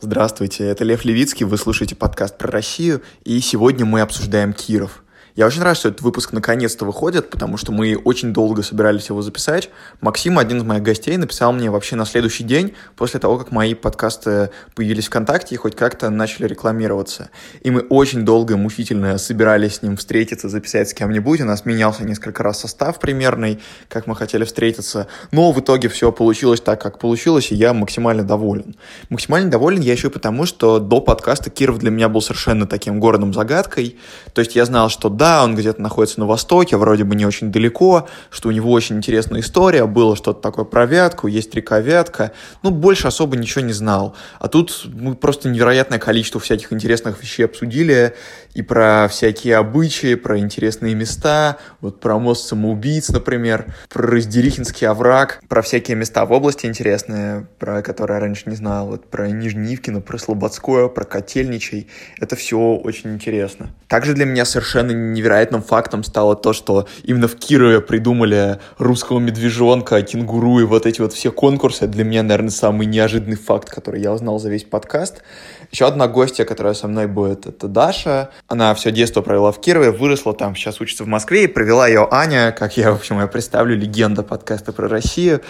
Здравствуйте, это Лев Левицкий, вы слушаете подкаст про Россию, и сегодня мы обсуждаем Киров. Я очень рад, что этот выпуск наконец-то выходит, потому что мы очень долго собирались его записать. Максим, один из моих гостей, написал мне вообще на следующий день, после того, как мои подкасты появились ВКонтакте и хоть как-то начали рекламироваться. И мы очень долго и мучительно собирались с ним встретиться, записать с кем-нибудь. У нас менялся несколько раз состав примерный, как мы хотели встретиться. Но в итоге все получилось так, как получилось, и я максимально доволен. Максимально доволен я еще потому, что до подкаста Киров для меня был совершенно таким городом-загадкой. То есть я знал, что да, он где-то находится на востоке, вроде бы не очень далеко, что у него очень интересная история, было что-то такое про Вятку, есть река Вятка, ну, больше особо ничего не знал. А тут мы просто невероятное количество всяких интересных вещей обсудили, и про всякие обычаи, про интересные места, вот про мост самоубийц, например, про Раздерихинский овраг, про всякие места в области интересные, про которые я раньше не знал, вот про Нижнеивкино, про Слободское, про Котельничий. Это все очень интересно. Также для меня совершенно невероятным фактом стало то, что именно в Кирове придумали русского медвежонка, кенгуру и вот эти вот все конкурсы. Для меня, наверное, самый неожиданный факт, который я узнал за весь подкаст. Еще одна гостья, которая со мной будет, это Даша. Она все детство провела в Кирове, выросла там, сейчас учится в Москве, и провела ее Аня, как я, в общем, я представлю, легенда подкаста про Россию.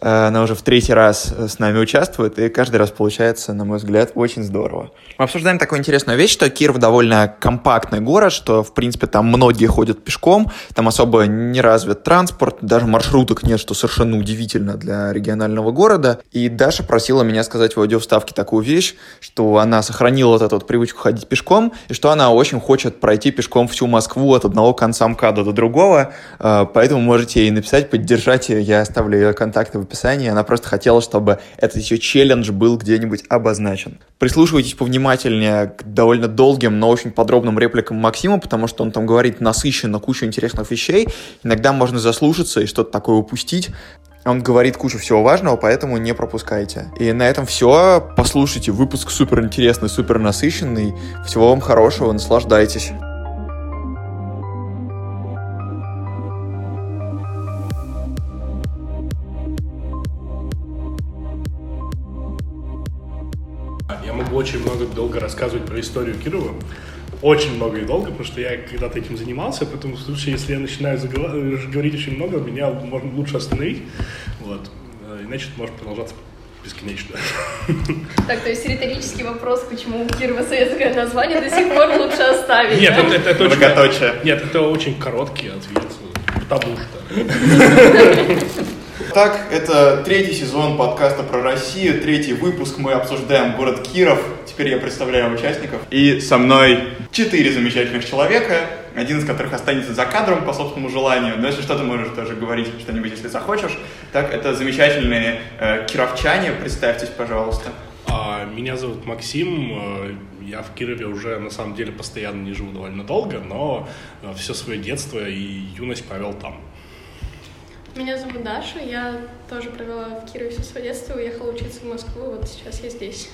Э, она уже в третий раз э, с нами участвует, и каждый раз получается, на мой взгляд, очень здорово. Мы обсуждаем такую интересную вещь, что Киров довольно компактный город, что, в принципе, там многие ходят пешком, там особо не развит транспорт, даже маршруток нет, что совершенно удивительно для регионального города. И Даша просила меня сказать в аудиовставке такую вещь, что она сохранила вот эту вот привычку ходить пешком, и что она очень хочет пройти пешком всю Москву от одного конца МКАДа до другого, э, поэтому можете ей написать, поддержать ее, я оставлю ее контакты в описании, она просто хотела, чтобы этот еще челлендж был где-нибудь обозначен. Прислушивайтесь повнимательнее к довольно долгим, но очень подробным репликам Максима, потому что он там говорит насыщенно кучу интересных вещей. Иногда можно заслушаться и что-то такое упустить. Он говорит кучу всего важного, поэтому не пропускайте. И на этом все. Послушайте, выпуск супер интересный, супер насыщенный. Всего вам хорошего, наслаждайтесь. Очень много долго рассказывать про историю Кирова. Очень много и долго, потому что я когда-то этим занимался, поэтому в случае, если я начинаю говорить очень много, меня можно лучше остановить. Вот. Э, иначе это может продолжаться бесконечно. Так, то есть риторический вопрос, почему у Кирова советское название до сих пор лучше оставить? Нет, это, это, это очень, нет, это очень короткий ответ, потому что. Так, это третий сезон подкаста про Россию, третий выпуск, мы обсуждаем город Киров. Теперь я представляю участников. И со мной четыре замечательных человека, один из которых останется за кадром по собственному желанию. Но если что, то можешь тоже говорить что-нибудь, если захочешь. Так, это замечательные э, кировчане. Представьтесь, пожалуйста. А, меня зовут Максим. Э, я в Кирове уже, на самом деле, постоянно не живу довольно долго, но э, все свое детство и юность провел там. Меня зовут Даша, я тоже провела в Кирове все свое детство, уехала учиться в Москву, вот сейчас я здесь.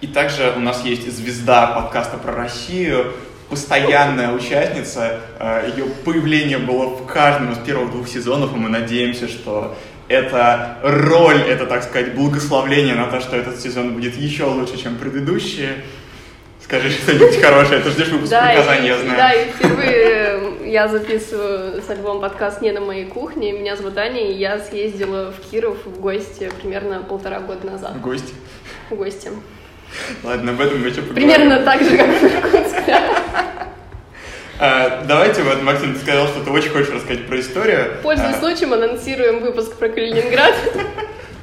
И также у нас есть звезда подкаста про Россию, постоянная участница. Э, Ее появление было в каждом из первых двух сезонов, и мы надеемся, что эта роль, это, так сказать, благословление на то, что этот сезон будет еще лучше, чем предыдущие. Скажи что-нибудь хорошее, ты ждешь выпуск да, показания, я знаю. Да, и впервые я записываю с альбом подкаст «Не на моей кухне». Меня зовут Аня, и я съездила в Киров в гости примерно полтора года назад. В гости? В гости. Ладно, об этом мы еще поговорим. Примерно так же, как в Иркутске. А, давайте, вот, Максим, ты сказал, что ты очень хочешь рассказать про историю. Пользуясь а... случаем, анонсируем выпуск про Калининград.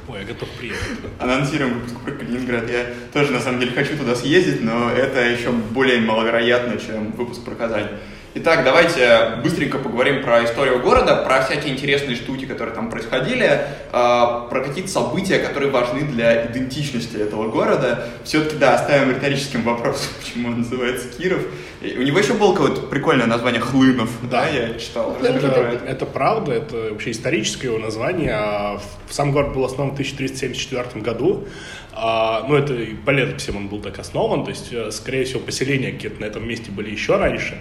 Ой, я готов приехать Анонсируем выпуск про Калининград. Я тоже, на самом деле, хочу туда съездить, но это еще более маловероятно, чем выпуск про Казань. Итак, давайте быстренько поговорим про историю города, про всякие интересные штуки, которые там происходили, а, про какие-то события, которые важны для идентичности этого города. Все-таки, да, оставим риторическим вопросом, почему он называется Киров. И у него еще было какое-то прикольное название Хлынов, да, я читал. Это, это, это правда, это вообще историческое его название. А сам город был основан в 1374 году. А, ну, это по летописям он был так основан, то есть, э, скорее всего, поселения какие-то на этом месте были еще раньше.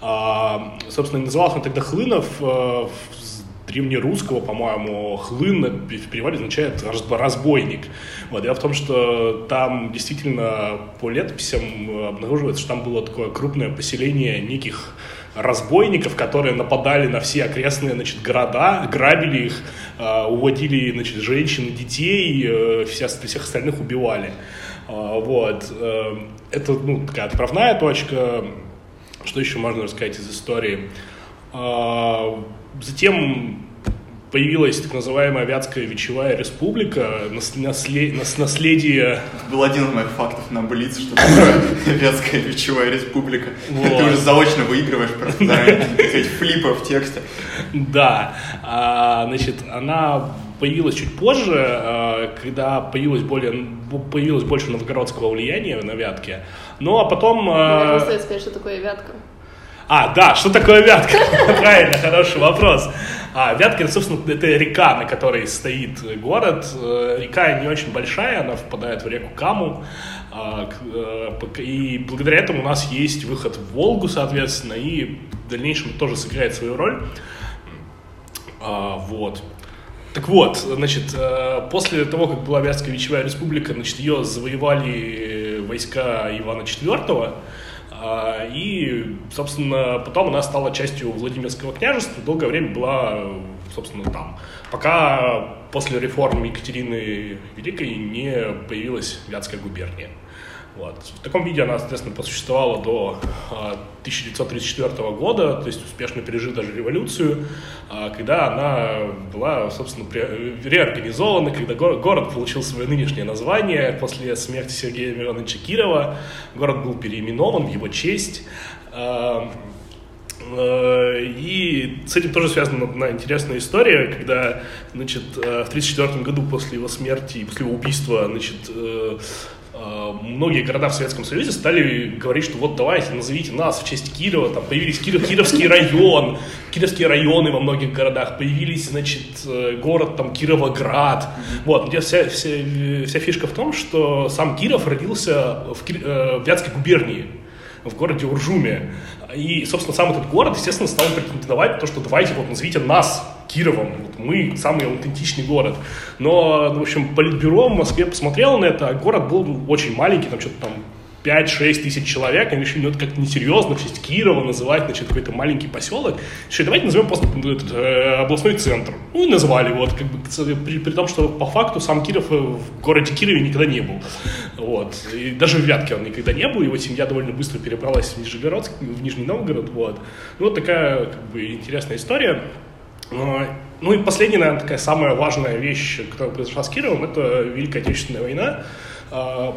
А, собственно, назывался он тогда Хлынов. Э, с древнерусского, по-моему, хлын в переводе означает разбойник. Вот. Дело в том, что там действительно по летописям обнаруживается, что там было такое крупное поселение неких разбойников, которые нападали на все окрестные значит, города, грабили их, э, уводили значит, женщин, детей, э, вся, всех остальных убивали. Э, вот. Э, это ну, такая отправная точка. Что еще можно рассказать из истории? Э, затем появилась так называемая Вятская Вечевая Республика, наслед... наследие... Это был один из моих фактов на Блиц, что такое Вятская Вечевая Республика. Вот. Ты уже заочно выигрываешь просто флипов текста. Да, а, значит, она появилась чуть позже, а, когда появилось, более, появилось больше новгородского влияния на Вятке. Ну, а потом... Наверное, стоит сказать, что такое Вятка. А, да, что такое Вятка? Правильно, хороший вопрос. А, Вятка, собственно, это река, на которой стоит город. Э, река не очень большая, она впадает в реку Каму. А, э, и благодаря этому у нас есть выход в Волгу, соответственно, и в дальнейшем тоже сыграет свою роль. А, вот. Так вот, значит, э, после того, как была Вятская Вечевая Республика, значит, ее завоевали войска Ивана IV, а, и, собственно, потом она стала частью Владимирского княжества, долгое время была, собственно, там. Пока после реформ Екатерины Великой не появилась Вятская губерния. Вот. В таком виде она, соответственно, просуществовала до 1934 а, года, то есть успешно пережив даже революцию, а, когда она была, собственно, реорганизована, когда город, получил свое нынешнее название после смерти Сергея Мироновича Кирова. Город был переименован в его честь. А, и с этим тоже связана одна интересная история, когда, значит, в 1934 году после его смерти после его убийства, значит, Э, многие города в Советском Союзе стали говорить, что вот давайте назовите нас в честь Кирова, там появились Киров, Кировский район, Кировские районы во многих городах, появились, значит, э, город там Кировоград, вот, где вся, вся, вся фишка в том, что сам Киров родился в, Кир, э, в Вятской губернии, в городе Уржуме, и, собственно, сам этот город, естественно, стал претендовать то, что давайте вот назовите нас Кировом. Вот мы самый аутентичный город. Но, в общем, Политбюро в Москве посмотрело на это, а город был очень маленький, там что-то там 5-6 тысяч человек, они решили, ну это как-то несерьезно, в честь Кирова называть, значит, какой-то маленький поселок. Еще давайте назовем просто ну, этот, э, областной центр. Ну и назвали, вот, как бы, при, при том, что по факту сам Киров в городе Кирове никогда не был. Вот. И даже в Вятке он никогда не был, его семья довольно быстро перебралась в Нижегородск, в Нижний Новгород, вот. Ну, вот такая, как бы, интересная история. Ну и последняя, наверное, такая самая важная вещь, которая произошла с Кировым, это Великая Отечественная война,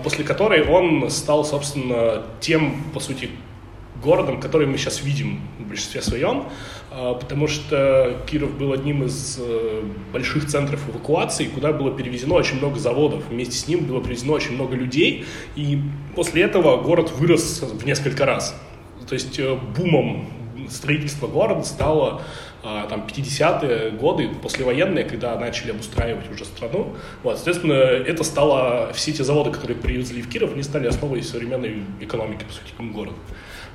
после которой он стал, собственно, тем, по сути, городом, который мы сейчас видим в большинстве своем, а, потому что Киров был одним из э, больших центров эвакуации, куда было перевезено очень много заводов. Вместе с ним было перевезено очень много людей, и после этого город вырос в несколько раз. То есть э, бумом строительства города стало а, там 50-е годы, послевоенные, когда начали обустраивать уже страну. Вот, соответственно, это стало, все эти заводы, которые привезли в Киров, они стали основой современной экономики, по сути, города.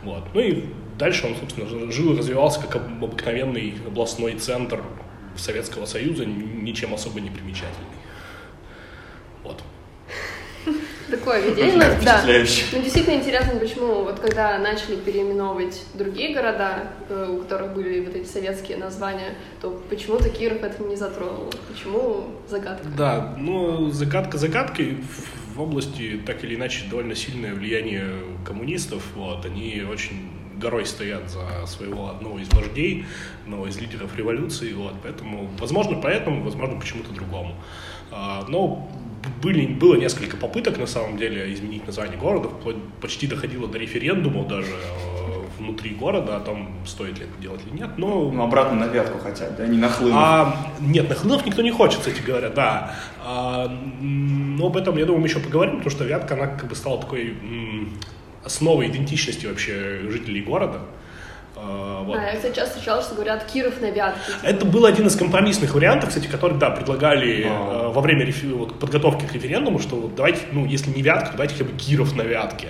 Вот. Ну и дальше он, собственно, жил и развивался как обыкновенный областной центр Советского Союза, ничем особо не примечательный. Вот. Такое видение, да. Ну, действительно интересно, почему вот когда начали переименовывать другие города, э, у которых были вот эти советские названия, то почему-то Киров это не затронул. Почему загадка? Да, ну, загадка загадкой в области так или иначе довольно сильное влияние коммунистов. Вот, они очень горой стоят за своего одного из вождей, одного из лидеров революции. Вот, поэтому, возможно, поэтому, возможно, почему-то другому. А, но были, было несколько попыток, на самом деле, изменить название города, почти доходило до референдума даже э, внутри города о том, стоит ли это делать или нет, но... Ну, обратно на Вятку хотят, да, не на Хлынов. А, нет, на Хлынов никто не хочет, кстати говоря, да. А, но об этом, я думаю, мы еще поговорим, потому что Вятка, она как бы стала такой основой идентичности вообще жителей города. А, вот. А, я, кстати, часто встречала, что говорят Киров на Вятке. Типа. Это был один из компромиссных вариантов, кстати, который, да, предлагали а. э, во время реф... вот, подготовки к референдуму, что вот, давайте, ну, если не Вятка, то давайте хотя бы Киров на Вятке.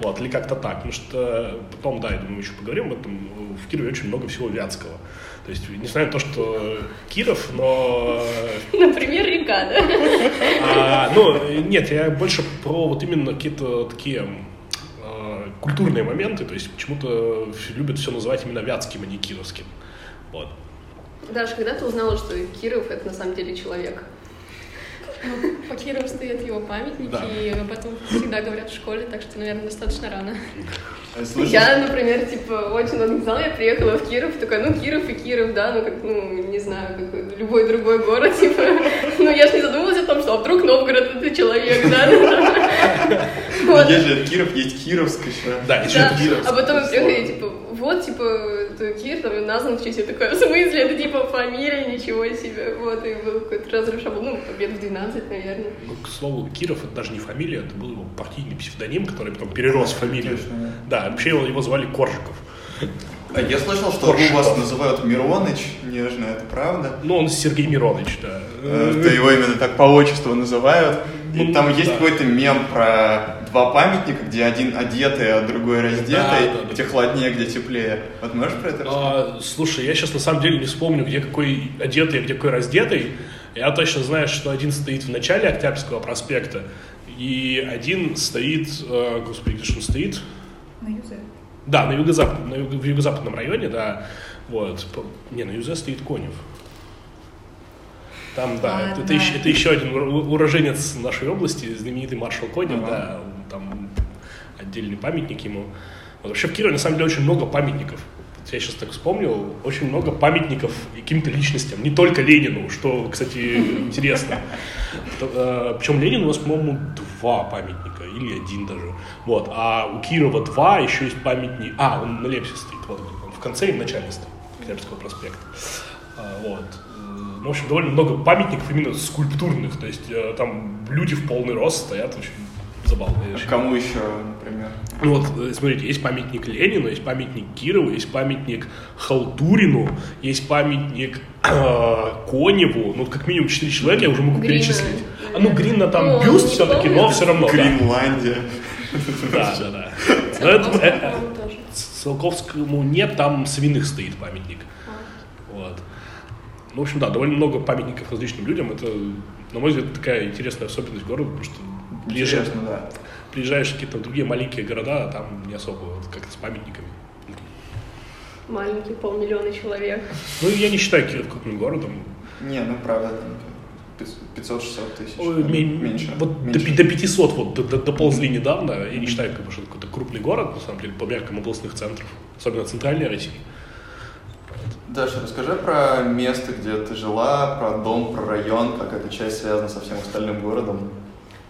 Вот, или как-то так. Потому что потом, да, я думаю, мы еще поговорим об этом. В Кирове очень много всего вятского. То есть, несмотря на то, что Киров, но... Например, река, да? А, ну, нет, я больше про вот именно какие-то такие культурные моменты, то есть почему-то любят все называть именно вятским, а не кировским. Вот. Даша, когда ты узнала, что Киров — это на самом деле человек? Ну, по Кирову стоят его памятники, да. и об этом всегда говорят в школе, так что, наверное, достаточно рано. Слушай. Я, например, типа, очень много не знала, я приехала в Киров, такая, ну, Киров и Киров, да, ну, как, ну, не знаю, как любой другой город, типа, ну, я же не задумывалась о том, что а вдруг Новгород это человек, да, вот. Есть же Киров, есть Кировск еще. Да, еще да. Кировск. А потом я приехала, типа, вот, типа, Кир, там, назван в честь, я такая, в смысле, это, типа, фамилия, ничего себе, вот, и был какой-то разрыв шаблон, ну, побед в 12, наверное. Ну, к слову, Киров, это даже не фамилия, это был его партийный псевдоним, который потом перерос в фамилию. Да, вообще его, его звали Коржиков. А я слышал, что Коршков. вас называют Мироныч, нежно, это правда? Ну, он Сергей Мироныч, да. Это его именно так по отчеству называют. И ну, там да. есть какой-то мем про два памятника, где один одетый, а другой раздетый, да, да, где да. холоднее, где теплее. Вот можешь про это рассказать? А, слушай, я сейчас на самом деле не вспомню, где какой одетый, а где какой раздетый. Я точно знаю, что один стоит в начале Октябрьского проспекта, и один стоит, э, господи, где же он стоит? На Юзе. Да, на юго-запад, на юго, в юго-западном районе, да. Вот. Не, на Юзе стоит Конев. Там, да, а, это. Еще, это еще один уроженец нашей области, знаменитый маршал Конев, ага. да, там отдельный памятник ему. Вот, вообще в Кирове на самом деле очень много памятников. Я сейчас так вспомнил, очень много памятников каким-то личностям, не только Ленину, что, кстати, интересно. Э, Причем Ленину у нас, по-моему, два памятника, или один даже. Вот. А у Кирова два, еще есть памятник... А, он на Лепсе стоит, вот, он в конце и в начале стоит, Октябрьского проспекта. А, вот. Э, в общем, довольно много памятников именно скульптурных, то есть э, там люди в полный рост стоят, очень забавно. А кому еще, например? Ну вот, э, смотрите, есть памятник Ленину, есть памятник Кирову, есть памятник Халтурину, есть памятник э, Коневу, ну, как минимум 4 человека я уже могу Грина. перечислить. А, ну, Грина там ну, бюст все-таки, но все равно. Гренландия. Да, да, да. Э, Циолковскому нет, там свиных стоит памятник. А. Вот. Ну, в общем, да, довольно много памятников различным людям. Это, на мой взгляд, такая интересная особенность города, потому что приезжаешь, Интересно, да. приезжаешь в какие-то другие маленькие города, а там не особо вот, как-то с памятниками. Маленький, полмиллиона человек. Ну, я не считаю Киев крупным городом. Не, ну правда, 500-600 тысяч. Ой, ну, меньше. Вот меньше. До, до 500 вот до, до, доползли недавно. Я не считаю, как бы, что это какой-то крупный город, на самом деле, по меркам областных центров, особенно центральной России. Даша, расскажи про место, где ты жила, про дом, про район, как эта часть связана со всем остальным городом.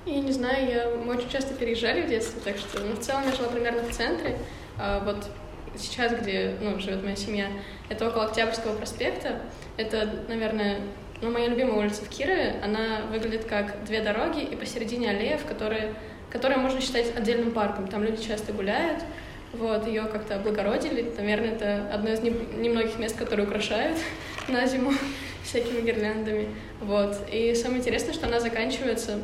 Я не знаю, я, мы очень часто переезжали в детстве, так что, ну, в целом я жила примерно в центре. А вот сейчас, где, ну, живет моя семья, это около Октябрьского проспекта. Это, наверное, ну, моя любимая улица в Кирове. Она выглядит как две дороги и посередине аллеев, которые, которые можно считать отдельным парком. Там люди часто гуляют. Вот, ее как-то облагородили. Наверное, это одно из немногих мест, которые украшают на зиму всякими гирляндами. Вот. И самое интересное, что она заканчивается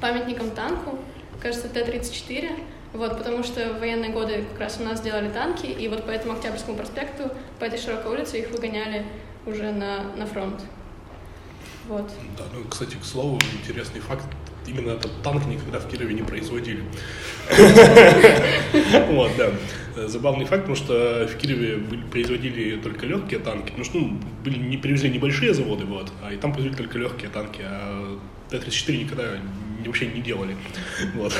памятником танку, кажется, Т-34, вот, потому что в военные годы как раз у нас делали танки, и вот по этому Октябрьскому проспекту, по этой широкой улице их выгоняли уже на, на фронт. Вот. Да, ну, кстати, к слову, интересный факт, именно этот танк никогда в Кирове не производили. Вот, да. Забавный факт, потому что в Кирове производили только легкие танки, потому что ну, были, не привезли небольшие заводы, вот, а и там производили только легкие танки, а Т-34 никогда вообще не делали. Вот.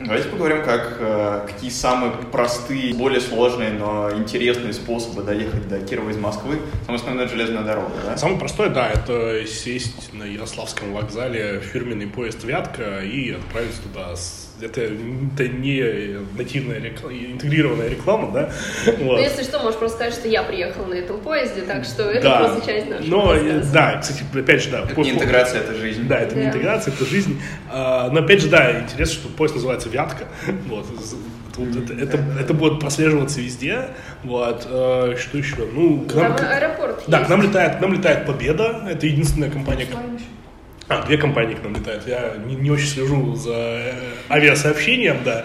Давайте поговорим, как, э, какие самые простые, более сложные, но интересные способы доехать до Кирова из Москвы. Самое основное – железная дорога, да? Самый простой, да, это сесть на Ярославском вокзале фирменный поезд «Вятка» и отправиться туда с это, это не нативная реклама, интегрированная реклама, да? Вот. Ну, если что, можешь просто сказать, что я приехал на этом поезде, так что это да. просто часть нашего но, Да, кстати, опять же, да. Это по, не интеграция, это жизнь. Да, это да. не интеграция, это жизнь. А, но опять же, да, интересно, что поезд называется «Вятка». Вот. Тут это, это, это будет прослеживаться везде. Вот. Э, что еще? Ну, к нам, Там аэропорт Да, к нам летает, к нам летает Победа. Это единственная компания. А, две компании к нам летают. Я не, не очень слежу за э, авиасообщением, да.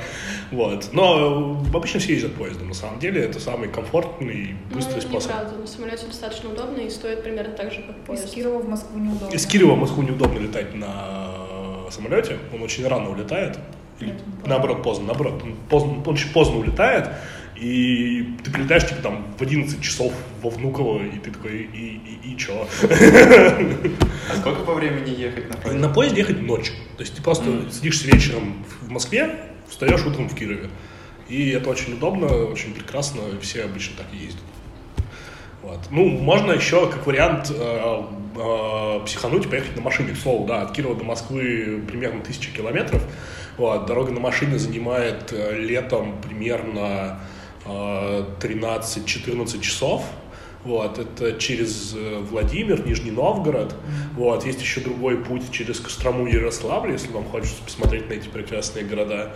Вот. Но обычно все ездят поездом, на самом деле. Это самый комфортный и быстрый ну, способ. Неправда. На самолете достаточно удобно и стоит примерно так же, как поезд. Из Кирова в Москву неудобно. Из Кирова в Москву неудобно летать на самолете. Он очень рано улетает. Или, наоборот, поздно. Наоборот, он, поздно, он очень поздно улетает. И ты прилетаешь, типа, там, в 11 часов во Внуково, и ты такой, и, и, и чё? А сколько по времени ехать на поезде? На поезде ехать ночью. То есть ты просто mm. сидишь вечером в Москве, встаешь утром в Кирове. И это очень удобно, очень прекрасно, все обычно так и ездят. Вот. Ну, можно еще, как вариант, э, э, психануть и поехать на машине, к слову, да, от Кирова до Москвы примерно тысяча километров. Вот, дорога на машине занимает э, летом примерно 13-14 часов. Вот, это через э, Владимир, Нижний Новгород. Вот, есть еще другой путь через Кострому и Ярославль, если вам хочется посмотреть на эти прекрасные города.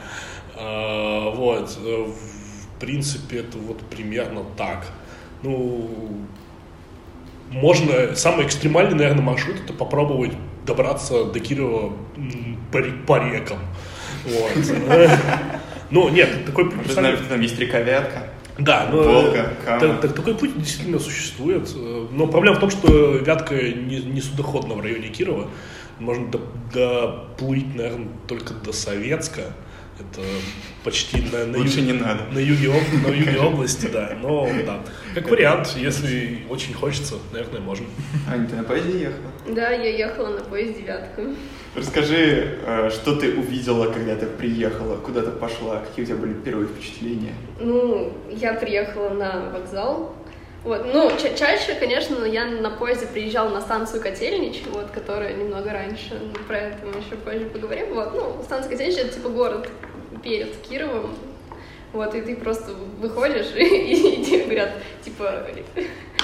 А, вот, э, в принципе, это вот примерно так. Ну, можно, самый экстремальный, наверное, маршрут это попробовать добраться до Кирова по, по рекам. Вот. Ну, нет, такой путь... Знаешь, там есть река Вятка. Да, но Волга, так, так, такой путь действительно существует. Но проблема в том, что Вятка не, не судоходна в районе Кирова. Можно доплыть, наверное, только до Советска. Это почти на, на, Лучше юг, не надо. на, юге, на юге области, да. Но да. Как вариант, если очень хочется, наверное, можно. Аня, ты на поезде ехала? Да, я ехала на поезде девятка. Расскажи, э, что ты увидела, когда ты приехала, куда ты пошла, какие у тебя были первые впечатления? Ну, я приехала на вокзал, вот. Ну, ча- чаще, конечно, я на поезде приезжала на станцию Котельнич, вот, которая немного раньше, про это мы еще позже поговорим. Вот, ну, станция Котельнич — это типа город перед Кировом, вот, и ты просто выходишь, и, и, и тебе говорят, типа,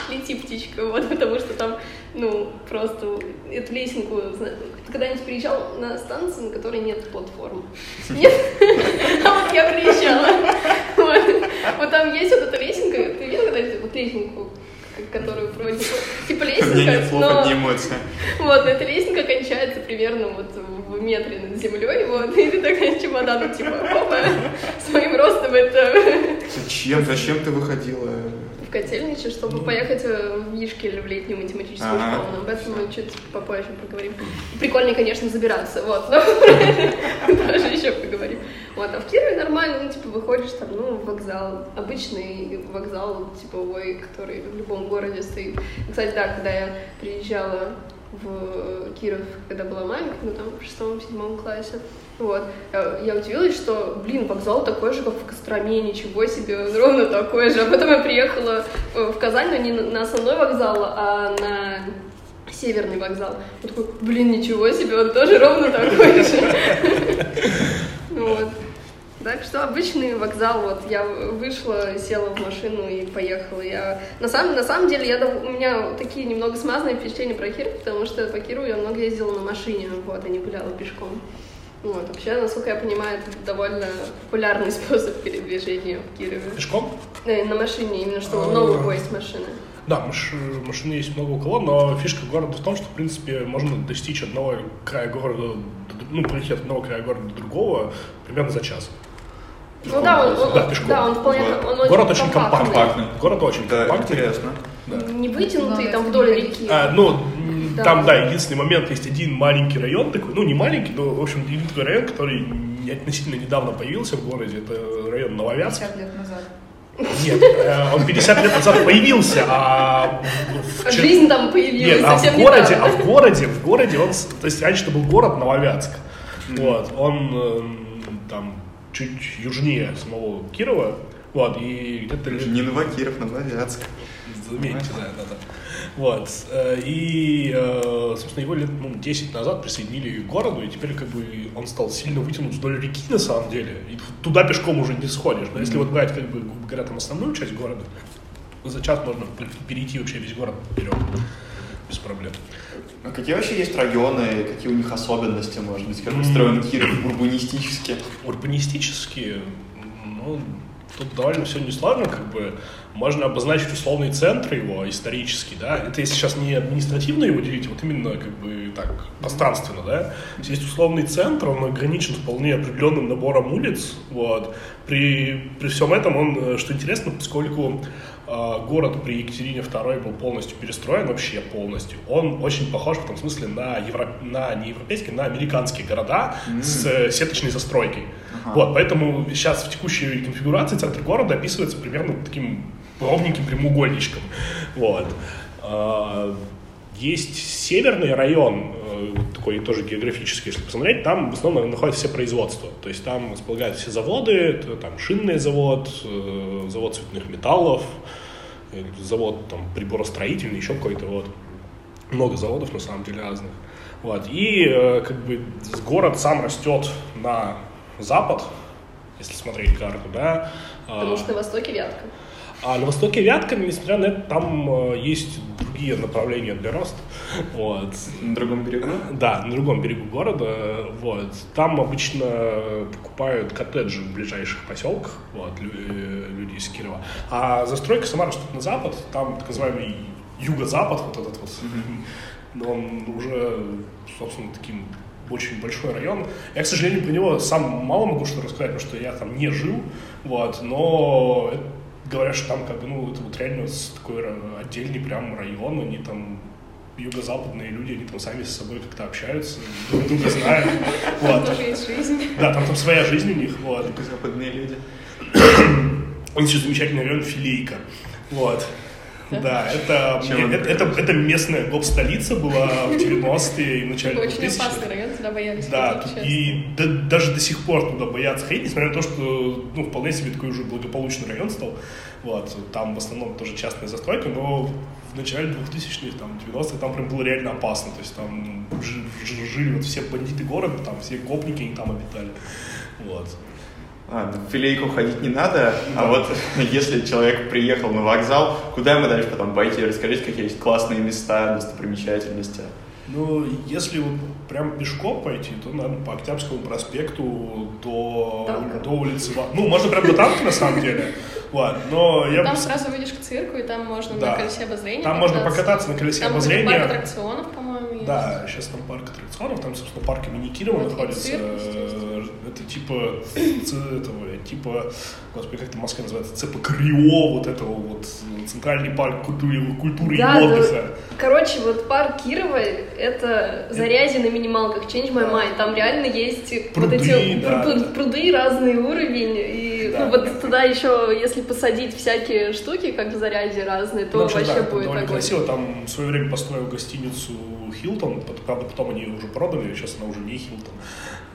лети, птичка, вот, потому что там, ну, просто эту лесенку, ты когда-нибудь приезжал на станцию, на которой нет платформ? Нет? А вот я приезжала. Вот, там есть вот эта лесенка, ты видел когда-нибудь вот лесенку? которую проводит, типа лесенка, Мне нет слов, но... эмоции. Вот, но эта лесенка кончается примерно вот в метре над землей, вот, и ты такая чемоданом, типа, опа, своим ростом это... Зачем? Зачем ты выходила? Котельниче, чтобы поехать э, в Ишкель в летнюю математическую ага. школу. Но об этом мы чуть попозже поговорим. Прикольно, конечно, забираться, вот, но тоже еще поговорим. Вот, а в Кирове нормально, ну, типа, выходишь там, ну, вокзал, обычный вокзал типовой, который в любом городе стоит. Кстати, да, когда я приезжала в Киров, когда была маленькая, ну, там, в шестом-седьмом классе, вот. Я удивилась, что, блин, вокзал такой же, как в Костроме, ничего себе, ровно такой же. А потом я приехала в Казань, но не на основной вокзал, а на северный вокзал. Я такой, блин, ничего себе, он тоже ровно такой же. Вот. Так что обычный вокзал, вот я вышла, села в машину и поехала. Я на самом, на самом деле я, у меня такие немного смазанные впечатления про Киров, потому что по Киру я много ездила на машине, вот, а не гуляла пешком. Вот, вообще, насколько я понимаю, это довольно популярный способ передвижения в Кирове. Пешком? Э, на машине, именно что много кого есть машины. Да, маш, машины есть много у кого, но фишка города в том, что, в принципе, можно достичь одного края города, ну, пройти от одного края города до другого примерно за час. Ну да, он, он, да, пешком. да, он вполне, он Город очень компактный. компактный. Город очень да, компактный. интересно. Да. Не вытянутый, там вдоль реки. А, ну, да. Там, да, единственный момент, есть один маленький район такой, ну, не маленький, но, в общем, единственный такой район, который относительно недавно появился в городе, это район Нововятск. 50 лет назад. Нет, э, он 50 лет назад появился, а... В... Жизнь там появилась Нет, а в городе, а в городе, в городе он... То есть раньше это был город Нововятск. Вот, он эм, там чуть южнее самого Кирова, вот, и где-то... Не Новокиров, Нововятск. Заметьте, да, да, да. Вот. Э, и, э, собственно, его лет ну, 10 назад присоединили к городу, и теперь как бы он стал сильно вытянут вдоль реки на самом деле. И туда пешком уже не сходишь. Но если вот брать, как бы, грубо говоря, там основную часть города, за час можно перейти вообще весь город вперед без проблем. А какие вообще есть районы, какие у них особенности, может быть, как устроен Киров урбанистически? Урбанистически Ну, тут довольно все несложно, как бы. Можно обозначить условный центр его, исторический, да, это если сейчас не административно его делить, вот именно как бы так, пространственно, да, есть условный центр, он ограничен вполне определенным набором улиц, вот, при, при всем этом он, э, что интересно, поскольку город при Екатерине II был полностью перестроен, вообще полностью, он очень похож в том смысле на, евро, на не европейские, на американские города mm-hmm. с э, сеточной застройкой. Uh-huh. Вот, поэтому сейчас в текущей конфигурации центр города описывается примерно таким ровненьким прямоугольничком. Вот. А, есть северный район, э, такой тоже географический, если посмотреть, там в основном находятся все производства. То есть там располагаются все заводы, это там шинный завод, э, завод цветных металлов, э, завод там приборостроительный, еще какой-то вот. Много заводов на самом деле разных. Вот. И как бы город сам растет на запад, если смотреть карту, да. Потому что на востоке Вятка. А на востоке Вятка, несмотря на это, там э, есть другие направления для роста. Вот. На другом берегу? Да, на другом берегу города. Вот. Там обычно покупают коттеджи в ближайших поселках, вот, э, люди из Кирова. А застройка сама растет на запад, там так называемый юго-запад, вот этот вот, mm-hmm. он уже, собственно, таким очень большой район. Я, к сожалению, про него сам мало могу что рассказать, потому что я там не жил, вот, но говорят, что там как бы, ну, это вот реально такой отдельный прям район, они там юго-западные люди, они там сами с собой как-то общаются, друг друга знают. Вот. Тоже есть жизнь. Да, там, там своя жизнь у них. Вот. Юго-западные люди. У них еще замечательный район Филейка. Вот. Да, это, это, это, это местная гоп-столица была в 90-е и в начале 2000-х. Очень опасный район, туда боялись Да, ходить, и да, даже до сих пор туда боятся ходить, несмотря на то, что ну, вполне себе такой уже благополучный район стал. Вот, там в основном тоже частная застройка, но в начале 2000-х, там, 90-х, там прям было реально опасно. То есть там жили вот все бандиты города, там все гопники, они там обитали. Вот. А, в филейку ходить не надо, а вот если человек приехал на вокзал, куда ему дальше потом пойти? Расскажите, какие есть классные места, достопримечательности. Ну, если вот прям пешком пойти, то, наверное, по Октябрьскому проспекту до, до улицы... Ну, можно прям до танка, на самом деле. Вот, но я Там сразу выйдешь к цирку, и там можно да. на колесе обозрения Там покататься. можно покататься на колесе там обозрения. Там парк аттракционов, по-моему, есть. Да, сейчас там парк аттракционов, там, собственно, парк имени Кирова вот находится. Цирк, это типа этого, типа, господи, как это в Москве называется, ЦПКиО, вот этого вот, центральный парк культуры, культуры да, и отдыха. Ну, короче, вот парк Кирова, это Зарядье на минималках, change my mind, там реально есть пруды, вот эти да, пруды, да. разный уровень, и да, ну, вот да. туда еще, если посадить всякие штуки, как в заряде разные, то ну, вообще да, будет довольно красиво, там в свое время построил гостиницу Хилтон, правда, потом они уже продали, сейчас она уже не Хилтон.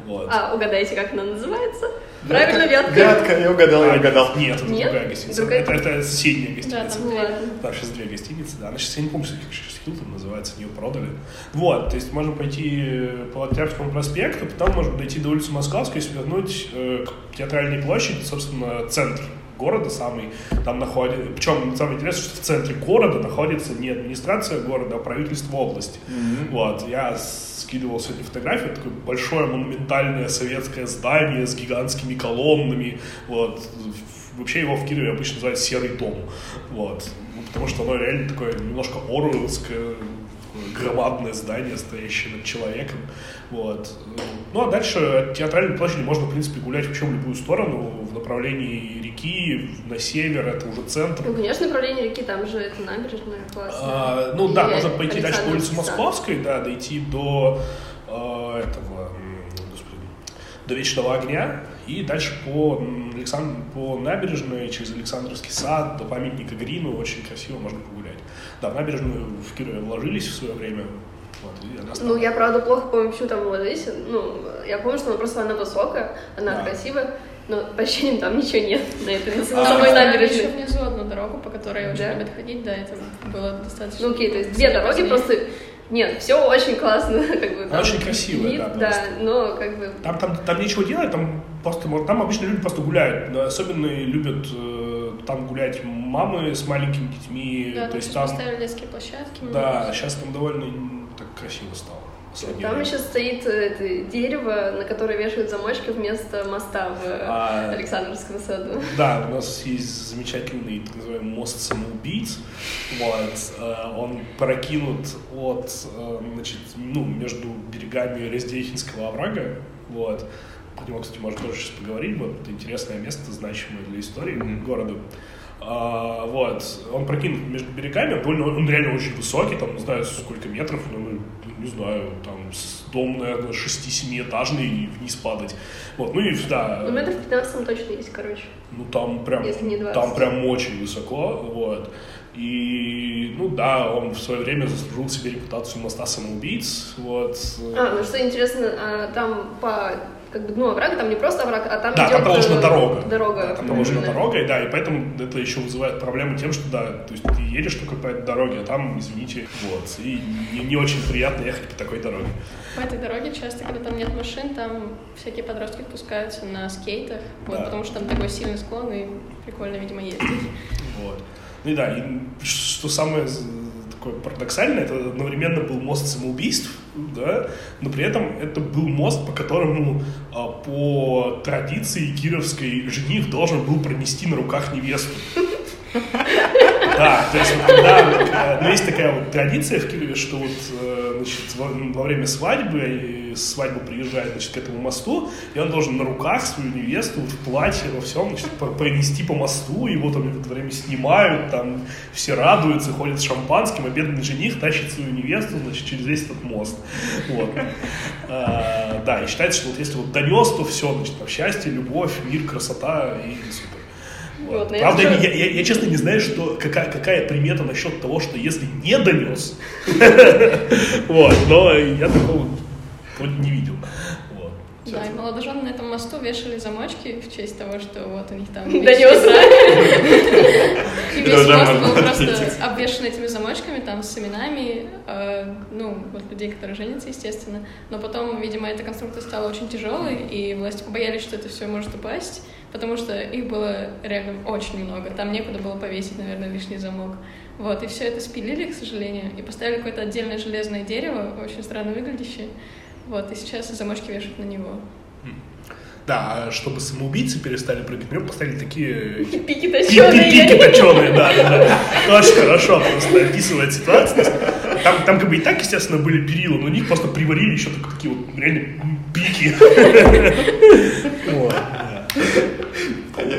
Вот. А угадайте, как она называется? Правильно, Вятка. Вятка, я угадал, я угадал. Нет, это Нет? другая гостиница. Другая? Это, это соседняя гостиница. Да, там, да, сейчас две гостиницы, да. Она сейчас, я не помню, как сейчас Хилтон называется, ее продали. Вот, то есть можно пойти по Октябрьскому проспекту, потом можно дойти до улицы Московской и свернуть э, к театральной площади, собственно, центр города самый, там находится, причем самое интересное, что в центре города находится не администрация города, а правительство области. Mm-hmm. Вот, я скидывал сегодня фотографию, такое большое монументальное советское здание с гигантскими колоннами, вот, вообще его в Кирове обычно называют «серый дом», вот, ну, потому что оно реально такое немножко оруэллское, громадное здание, стоящее над человеком. Вот. Ну, а дальше от театральной площади можно, в принципе, гулять вообще в любую сторону, в направлении реки, на север, это уже центр. Ну, конечно, направление реки, там же это набережная классная. А, ну, да, можно пойти дальше по улице Московской, да, дойти до э, этого, господи, до Вечного огня, и дальше по, Александр, по набережной, через Александровский сад, до памятника Грину, очень красиво можно погулять. Да, в набережную в Кирове вложились в свое время, вот, ну, я, правда, плохо помню, почему там вложились. Ну, я помню, что она просто она высокая, она да. красивая, но по ощущениям там ничего нет на этой на а, самой набережной. еще внизу одну дорогу, по которой очень да? любят ходить, да, это было достаточно. Ну, окей, то есть две дороги просто нет, все очень классно, как бы. Там очень красиво, да. Да, но как бы. Там, там, там нечего делать, там просто, там обычно люди просто гуляют. Да, особенно любят э, там гулять мамы с маленькими детьми. Да, то есть там поставили детские площадки. Да, сейчас там довольно так красиво стало. Там еще стоит э, это дерево, на которое вешают замочки вместо моста в а, Александровском саду. Да, у нас есть замечательный так называемый мост самоубийц. Вот. Э, он прокинут от, э, значит, ну, между берегами Рездейхинского оврага. Вот. Про него, кстати, можно тоже сейчас поговорить. Вот это интересное место, значимое для истории mm-hmm. города. А, вот. Он прокинут между берегами, он, довольно, он реально очень высокий, там, не знаю, сколько метров, ну, не знаю, там, дом, наверное, 6-7 этажный и вниз падать. Вот, ну и да. Ну, метров 15 точно есть, короче. Ну, там прям, там прям очень высоко, вот. И, ну да, он в свое время заслужил себе репутацию моста самоубийц, вот. А, ну что интересно, а, там по как бы, ну, овраг там не просто овраг, а там да, идет... там проложена дорога. Дорога. Да, там проложена дорога, и да, и поэтому это еще вызывает проблему тем, что, да, то есть ты едешь только по этой дороге, а там, извините, вот, и не, не очень приятно ехать по такой дороге. По этой дороге часто, когда там нет машин, там всякие подростки спускаются на скейтах, вот, да. потому что там такой сильный склон, и прикольно, видимо, ездить. Вот. Ну и да, и что самое такое парадоксальное, это одновременно был мост самоубийств, да, но при этом это был мост, по которому а, по традиции кировской жених должен был пронести на руках невесту. Да, то есть вот ну, есть такая вот традиция в Кирове, что вот, э, значит, во время свадьбы, свадьба приезжает, значит, к этому мосту, и он должен на руках свою невесту в платье, во всем, значит, пронести по мосту, его там это время снимают, там все радуются, ходят с шампанским, а бедный жених тащит свою невесту, значит, через весь этот мост. Вот. А, да, и считается, что вот если вот донес, то все, значит, там счастье, любовь, мир, красота и супер. Вот, Правда, я, я, я, я честно не знаю, что, какая, какая примета насчет того, что если не донес, вот, но я такого не видел. Да, и молодожены на этом мосту вешали замочки в честь того, что вот у них там... Донес. И весь мост был просто обвешан этими замочками, там, с именами, э, ну, вот людей, которые женятся, естественно. Но потом, видимо, эта конструкция стала очень тяжелой, и власти побоялись, что это все может упасть, потому что их было реально очень много. Там некуда было повесить, наверное, лишний замок. Вот, и все это спилили, к сожалению, и поставили какое-то отдельное железное дерево, очень странно выглядящее. Вот, и сейчас замочки вешают на него. Да, а чтобы самоубийцы перестали прыгать, мне поставили такие... Пики точеные. Пики точеные, да, да, да. Очень хорошо просто описывает ситуацию. Там, там как бы и так, естественно, были перила, но у них просто приварили еще такие вот реально пики. Вот,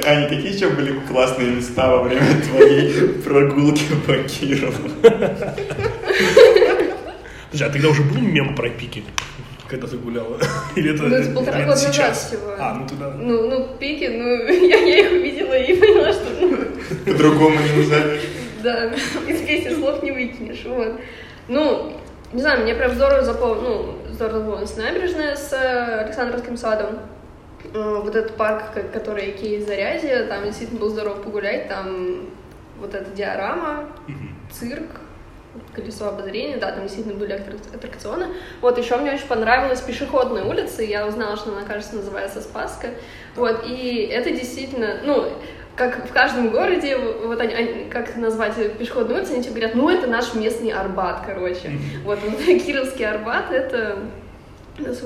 Аня, какие еще были классные места во время твоей прогулки по Кирову? Подожди, а тогда уже был мем про пики? Когда ты гуляла? Или это, ну, это полтора года сейчас? назад всего. А, ну тогда... Ну, ну, пики, ну, я, я их увидела и поняла, что... Ну... По-другому не назовешь. Да, из песни слов не выкинешь, вот. Ну, не знаю, мне прям здорово запомнилось, ну, здорово запомнилась набережная с э, Александровским садом. Э, вот этот парк, который Кей Зарязье, там действительно было здорово погулять, там вот эта диорама, цирк, колесо обозрения, да, там действительно были аттракционы. Вот, еще мне очень понравилась пешеходная улица, я узнала, что она, кажется, называется Спаска. Вот, и это действительно, ну, как в каждом городе, вот они, они как назвать пешеходную улицу, они тебе говорят, ну, это наш местный Арбат, короче. Вот, вот Кировский Арбат — это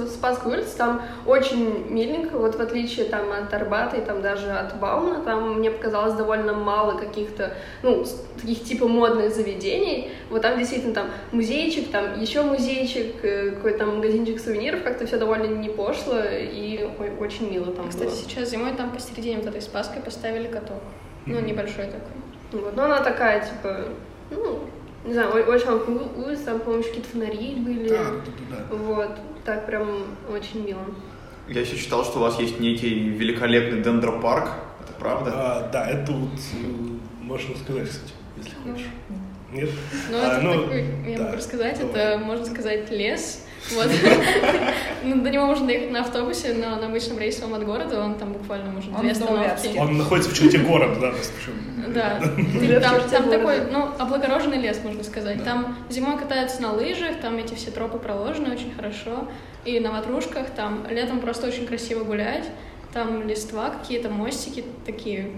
Спасская улица, там очень миленько, вот в отличие там от Арбата и там даже от Бауна, там мне показалось довольно мало каких-то, ну, таких типа модных заведений, вот там действительно там музейчик, там еще музейчик, э, какой-то там магазинчик сувениров, как-то все довольно не пошло и ой, очень мило там Кстати, было. сейчас зимой там посередине вот этой Спаской поставили каток, ну, небольшой такой. Вот, но она такая, типа, ну, не знаю, очень улица, там, по-моему, какие-то фонари были. Да, да, да. Вот так прям очень мило. Я еще читал, что у вас есть некий великолепный дендропарк. Это правда? А, да, это вот можно сказать, кстати, если ну, хочешь. Нет? Ну, а, это ну, такой, я да, могу рассказать, давай. это, можно сказать, лес, вот. ну, до него можно доехать на автобусе, но на обычном рейсовом от города он там буквально может две остановки. Он находится в черте города, да, Да. Там, там такой, ну, облагороженный лес, можно сказать. Там зимой катаются на лыжах, там эти все тропы проложены очень хорошо. И на ватрушках там летом просто очень красиво гулять. Там листва, какие-то мостики такие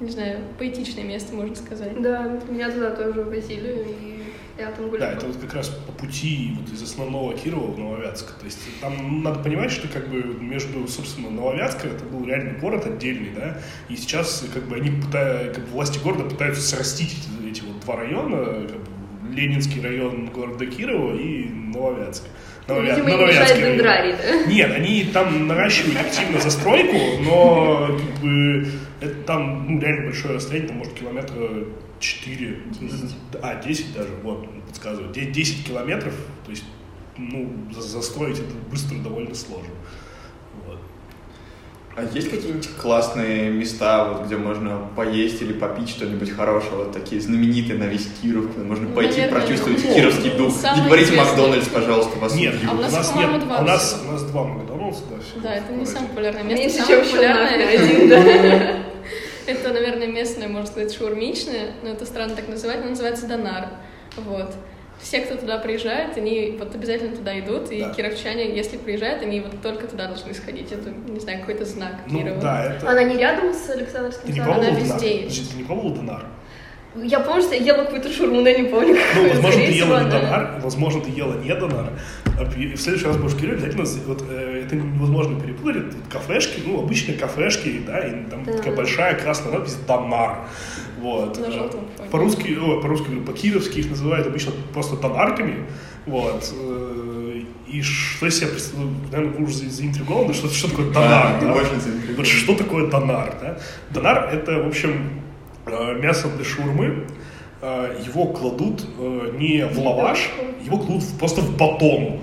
не знаю, поэтичное место, можно сказать. Да, меня туда тоже возили, и я там гуляла. Да, это вот как раз по пути вот из основного Кирова в Нововятск. То есть там надо понимать, что как бы между, собственно, Нововятском это был реальный город отдельный, да, и сейчас как бы они пытаются, как бы власти города пытаются срастить эти, эти вот два района, как бы, Ленинский район города Кирова и Нововятск. Нововя... Видимо, им мешает дендрарий, да? Нет, они там наращивают активно застройку, но как бы это там ну, реально большое расстояние, там может километра 4, 10. а, 10 даже, вот, подсказывают. 10 километров, то есть, ну, застроить это быстро довольно сложно. А есть какие-нибудь классные места, вот, где можно поесть или попить что-нибудь хорошее, вот такие знаменитые на весь Киров, где можно ну, пойти наверное, прочувствовать ну, кировский дух? Не говорите Макдональдс, пожалуйста, вас Нет, а у нас, у нас нет, два у нас, у нас два Макдональдса, да, Да, это не самое популярное место, Меньше, самое популярное один, да. Это, наверное, местное, можно сказать, шаурмичное, но это странно так называть, но называется Донар. Вот все, кто туда приезжает, они вот обязательно туда идут, и да. кировчане, если приезжают, они вот только туда должны сходить. Это, не знаю, какой-то знак ну, Кирова. Да, это... Она не рядом с Александрским Ты Она везде есть. Ты не пробовал Донар? Я помню, что я ела какую-то шурму, но не помню. Ну, возможно, ты ела не донар, возможно, ты ела не донар. А в следующий раз будешь в Кирове, обязательно, вот, э, это невозможно перепутать, кафешки, ну, обычные кафешки, да, и там да. такая большая красная надпись «Донар». Вот. Фоне. По-русски, о, по-русски, по-кировски их называют обычно просто донарками, вот. Э, и что из себя представляю, наверное, вы уже заинтригованы, что, что такое донар, да? да? Вот что такое донар, да? Донар — это, в общем, Э, мясо для шаурмы, э, его кладут э, не в лаваш, его кладут просто в батон.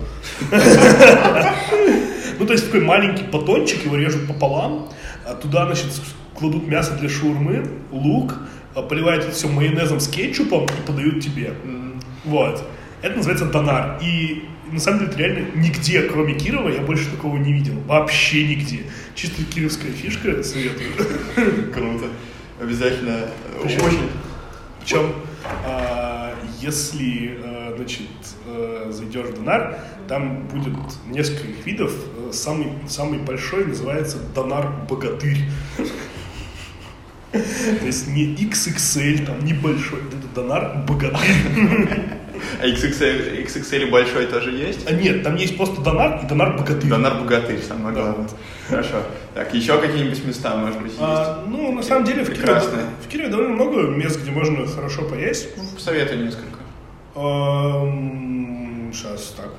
Ну, то есть такой маленький батончик, его режут пополам, а туда, значит, кладут мясо для шаурмы, лук, поливают это все майонезом с кетчупом и подают тебе. Вот. Это называется донар. И на самом деле, реально нигде, кроме Кирова, я больше такого не видел. Вообще нигде. Чисто кировская фишка, советую. Круто. Обязательно. Причем, очень. Причем, а, если, а, значит, а, зайдешь в Донар, там будет несколько видов. Самый, самый большой называется Донар Богатырь. То есть не XXL, там небольшой, это Донар Богатырь. А XXL, XXL большой тоже есть? А нет, там есть просто Донар и Донар Богатырь. Донар Богатырь, самое главное. Да. Хорошо. Так, еще какие-нибудь места, может быть, а, есть? Ну, на самом деле, в Кирове, в Кирове довольно много мест, где можно хорошо поесть. Ну, посоветуй несколько. Сейчас, так.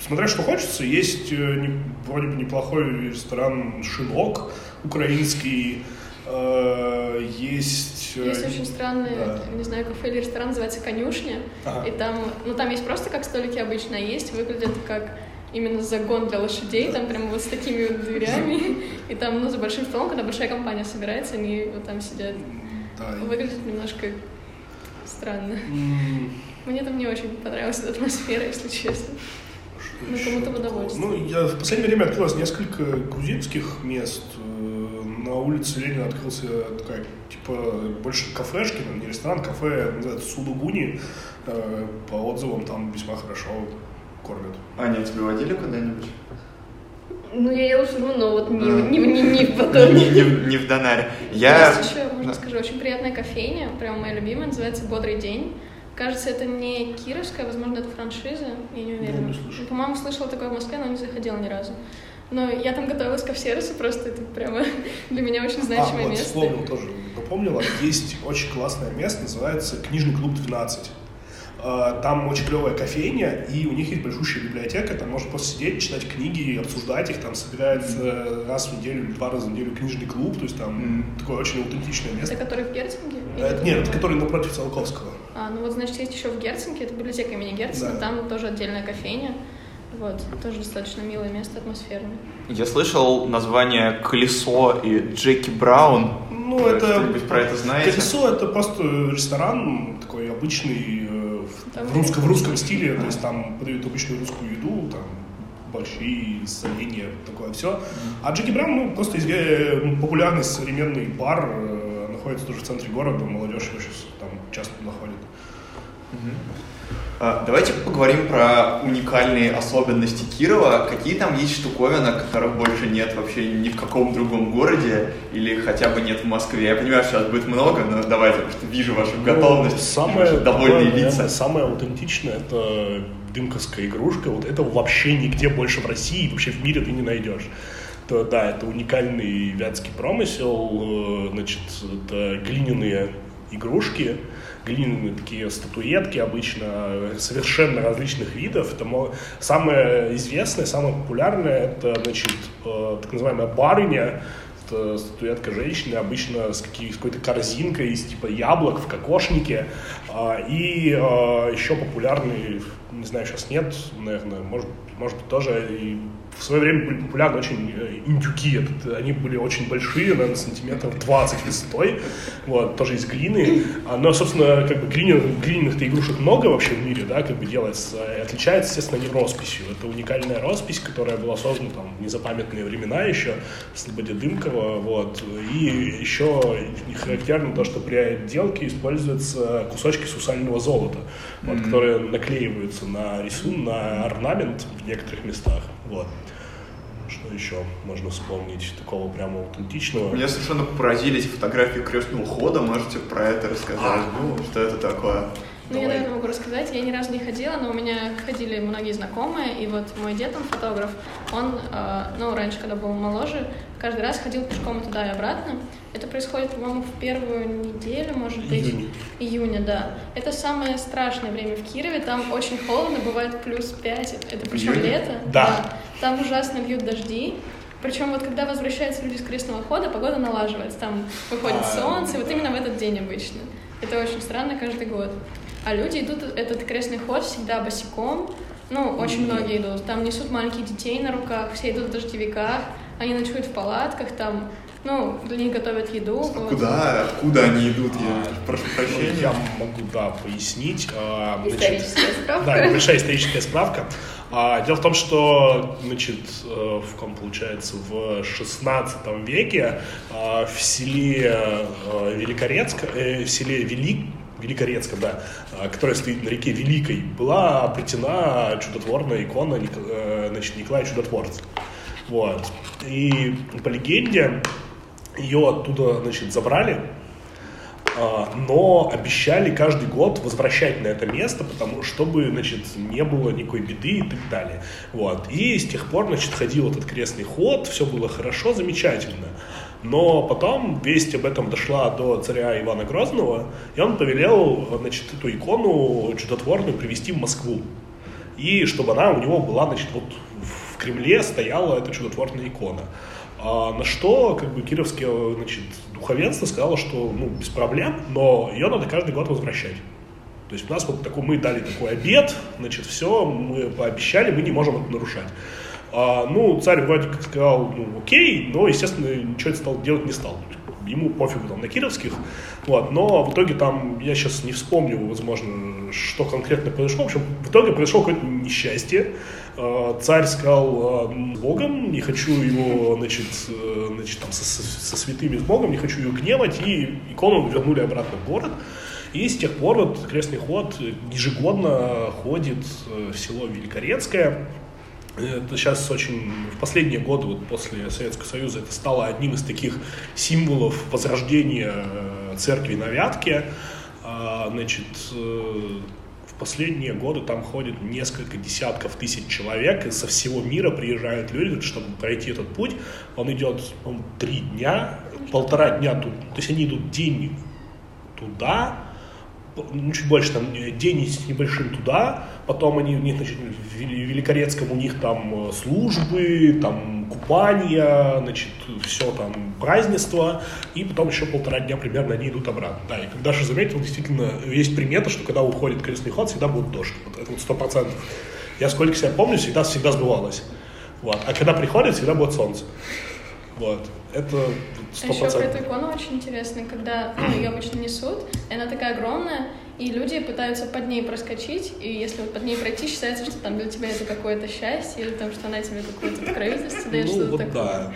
Смотря что хочется, есть э, вроде бы неплохой ресторан «Шинок» украинский, Э, есть... Есть очень странный, да. не знаю, кафе или ресторан, называется «Конюшня». Ага. И там, ну там есть просто как столики обычно есть, выглядят как именно загон для лошадей, там прям вот с такими вот дверями, и там, ну, за большим столом, когда большая компания собирается, они вот там сидят. Да. Выглядит немножко странно. Mm. Мне там не очень понравилась эта атмосфера, если честно. Ну, кому-то в удовольствие. Ну, я в последнее время открылось несколько грузинских мест, на улице Ленина открылся такая, типа, больше кафешки, но не ресторан, кафе, называется Судугуни. Э, по отзывам там весьма хорошо кормят. Аня, тебя водили куда-нибудь? Ну, я ела шурму, но вот не, а. не, не, не в батоне. Не, не, не в Донаре. Я... Есть еще, можно да. скажу, очень приятная кофейня, прям моя любимая, называется «Бодрый день». Кажется, это не кировская, возможно, это франшиза, я не уверена. Ну, По-моему, слышала такое в Москве, но не заходила ни разу. Но я там готовилась к сервису, просто это прямо для меня очень значимое а, вот место. вспомнил тоже, напомнила, есть очень классное место, называется Книжный клуб 12. А, там очень клевая кофейня, и у них есть большущая библиотека, там можно просто сидеть, читать книги, обсуждать их, там собирается mm-hmm. раз в неделю или два раза в неделю книжный клуб, то есть там mm-hmm. такое очень аутентичное место. Это который в Герцинге? Это, нет, это который напротив Циолковского. А, ну вот, значит, есть еще в Герцинге, это библиотека имени Герцена, да. там тоже отдельная кофейня. Вот, тоже достаточно милое место, атмосферное. Я слышал название «Колесо» и «Джеки Браун». Ну, Вы это... Что-нибудь про это знаете? «Колесо» — это просто ресторан такой обычный, э, в, русском, в русском стиле, то есть там подают обычную русскую еду, там большие соленья, такое все. А Джеки Браун, ну, просто э, ну, популярный современный бар, э, находится тоже в центре города, молодежь его сейчас там часто находит. Давайте поговорим про уникальные особенности Кирова. Какие там есть штуковины, которых больше нет вообще ни в каком другом городе или хотя бы нет в Москве? Я понимаю, что сейчас будет много, но давайте, потому что вижу вашу ну, готовность, самое, ваши довольные такое, лица. Наверное, самое аутентичное — это дымковская игрушка. Вот этого вообще нигде больше в России, вообще в мире ты не найдешь то да, это уникальный вятский промысел, э, значит, это глиняные игрушки, глиняные такие статуэтки обычно совершенно различных видов. Это самое известное, самое популярное это, значит, э, так называемая барыня, статуэтка женщины, обычно с, с какой-то корзинкой из типа яблок в кокошнике. А, и а, еще популярный, не знаю, сейчас нет, наверное, может, может быть, тоже и в свое время были популярны очень э, индюки. Это, они были очень большие, наверное, сантиметров 20 высотой. Вот, тоже из глины. А, но, собственно, как бы глиняных, глиняных-то игрушек много вообще в мире, да, как бы делается. Отличается, естественно, не росписью. Это уникальная роспись, которая была создана там в незапамятные времена еще, Слободе Дымкова. Вот. И еще характерно то, что при отделке используются кусочки сусального золота, вот, mm-hmm. которые наклеиваются на рисунок, на орнамент в некоторых местах. Вот. Что еще можно вспомнить такого прямо аутентичного? Меня совершенно поразили эти фотографии крестного хода. Можете про это рассказать? А, ну, что это такое? Ну, я, наверное, могу рассказать. Я ни разу не ходила, но у меня ходили многие знакомые, и вот мой дед, он фотограф, он, э, ну, раньше, когда был моложе, каждый раз ходил пешком туда и обратно. Это происходит, по-моему, в первую неделю, может быть, Июня. июня, да. Это самое страшное время в Кирове, там очень холодно, бывает плюс 5, это причем Июня? лето. Да. да. Там ужасно бьют дожди, причем вот когда возвращаются люди с крестного хода, погода налаживается, там выходит а, солнце, вот именно в этот день обычно. Это очень странно каждый год. А люди идут этот крестный ход всегда босиком. Ну, очень многие идут. Там несут маленьких детей на руках, все идут в дождевиках, они ночуют в палатках, там ну, для них готовят еду. А вот. куда, откуда они идут? Я а, прошу прощения. Я могу, да, пояснить. А, историческая справка. Да, небольшая историческая справка. А, дело в том, что, значит, э, в ком получается, в 16 веке в селе Великорецк, э, в селе Велик, Великорецком, да, а, которая стоит на реке Великой, была обретена чудотворная икона э, значит, Николая Чудотворца. Вот. И по легенде ее оттуда значит, забрали, а, но обещали каждый год возвращать на это место, потому чтобы, значит, не было никакой беды и так далее. Вот. И с тех пор, значит, ходил этот крестный ход, все было хорошо, замечательно. Но потом весть об этом дошла до царя Ивана Грозного, и он повелел значит, эту икону чудотворную привести в Москву. И чтобы она у него была, значит, вот в Кремле стояла эта чудотворная икона. А на что как бы кировское значит, духовенство сказало, что ну, без проблем, но ее надо каждый год возвращать. То есть у нас вот такой, мы дали такой обед, значит, все, мы пообещали, мы не можем это нарушать. А, ну, царь вроде как сказал, ну, окей, но, естественно, ничего это стал, делать не стал. Ему пофигу там на кировских. Вот, но в итоге там, я сейчас не вспомню, возможно, что конкретно произошло. В общем, в итоге произошло какое-то несчастье. А, царь сказал а, Богом, не хочу его, значит, э, значит там со, со святыми с Богом, не хочу ее гневать, и икону вернули обратно в город. И с тех пор вот крестный ход ежегодно ходит э, в село Великорецкое, это сейчас очень, в последние годы, вот после Советского Союза, это стало одним из таких символов возрождения э, церкви на Вятке. А, значит, последние годы там ходит несколько десятков тысяч человек, и со всего мира приезжают люди, чтобы пройти этот путь. Он идет, по три дня, полтора дня тут, то есть они идут день туда, ну, чуть больше, там, день с небольшим туда, потом они, у них, значит, в Великорецком у них там э, службы, там купания, значит, все там празднество, и потом еще полтора дня примерно они идут обратно. Да, и как Даша заметил, действительно, есть примета, что когда уходит крестный ход, всегда будет дождь. Вот это вот сто процентов. Я сколько себя помню, всегда, всегда сбывалось. Вот. А когда приходит, всегда будет солнце. Вот. Это а еще про эту икону очень интересно, когда ну, ее обычно несут, и она такая огромная, и люди пытаются под ней проскочить, и если вот под ней пройти, считается, что там для тебя это какое-то счастье, или там, что она тебе какое-то покровительство дает, ну, что-то вот такое. Да.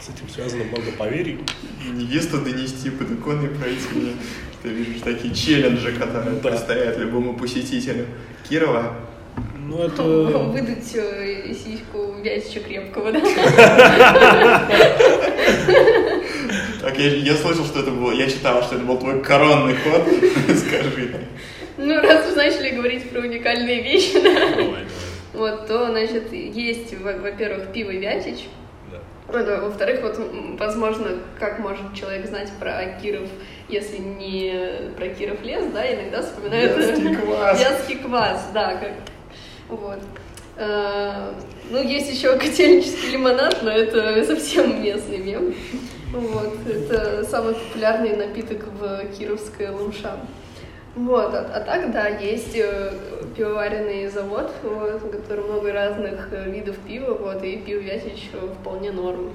С этим связано много поверий. Невесту донести, подоконный пройти. Ты видишь такие челленджи, которые да. предстоят любому посетителю Кирова. Ну, это... Выдать э, сиську вязчу крепкого, да? Так, я, я слышал, что это было, я читал, что это был твой коронный ход. Скажи. Ну, раз уж начали говорить про уникальные вещи, да? Вот, то, значит, есть, во-первых, пиво Вятич. Да. Во-вторых, вот, возможно, как может человек знать про Киров, если не про Киров лес, да, иногда вспоминают... Вятский квас. Вятский квас, да, как... Вот. А, ну, есть еще котельнический лимонад, но это совсем местный мем. Вот, это самый популярный напиток в Кировской Лумша. Вот, а, а так, да, есть э, пивоваренный завод, вот, в котором много разных э, видов пива, вот, и пиво Вятич вполне норм.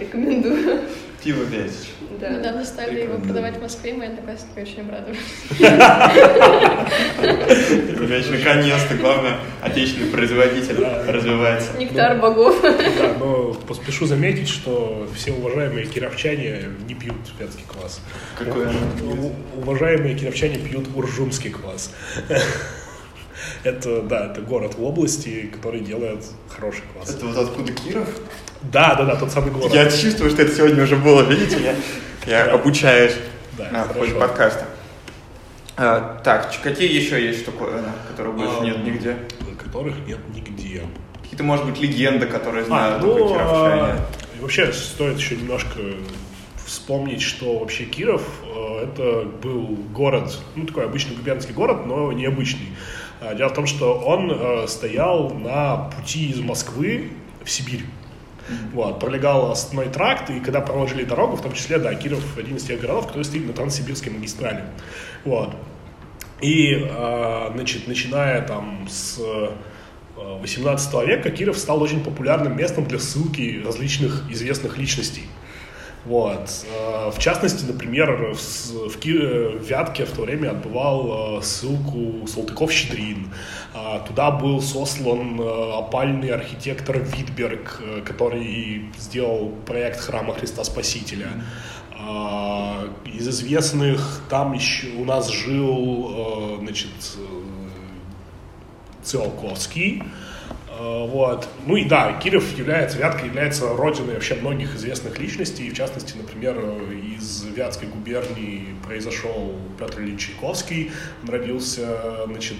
Рекомендую. Пиво Вятич. Да. Недавно стали его продавать в Москве, мои одноклассники очень обрадовались. Пиво Вятич, наконец-то, главное, отечественный производитель развивается. Нектар богов. Да, но поспешу заметить, что все уважаемые кировчане не пьют вятский квас. Какой? Уважаемые кировчане пьют уржумский квас. Это, да, это город в области, который делает хороший квас. Это вот откуда Киров? Да, да, да, тот самый город. Я чувствую, что это сегодня уже было, видите, я, я да. обучаюсь да, на ходе подкаста. А, так, какие еще есть штуковины, которых больше а, нет нигде? Которых нет нигде. Какие-то, может быть, легенды, которые знают а, ну, только кировчане. А, вообще, стоит еще немножко вспомнить, что вообще Киров э, это был город, ну такой обычный губернский город, но необычный. А, дело в том, что он э, стоял на пути из Москвы в Сибирь. Вот, пролегал основной тракт, и когда проложили дорогу, в том числе, да, Киров один из тех городов, который стоит на Транссибирской магистрали. Вот. И, э, значит, начиная там с 18 э, века, Киров стал очень популярным местом для ссылки различных известных личностей. Вот. Э, в частности, например, в, в, в Вятке в то время отбывал э, ссылку Салтыков-Щедрин. А, туда был сослан э, опальный архитектор Витберг, который сделал проект храма Христа Спасителя. А, из известных там еще у нас жил значит, Циолковский, Э, вот. Ну и да, Киров является, Вятка является родиной вообще многих известных личностей. В частности, например, из Вятской губернии произошел Петр Ильич Чайковский. Он родился, значит,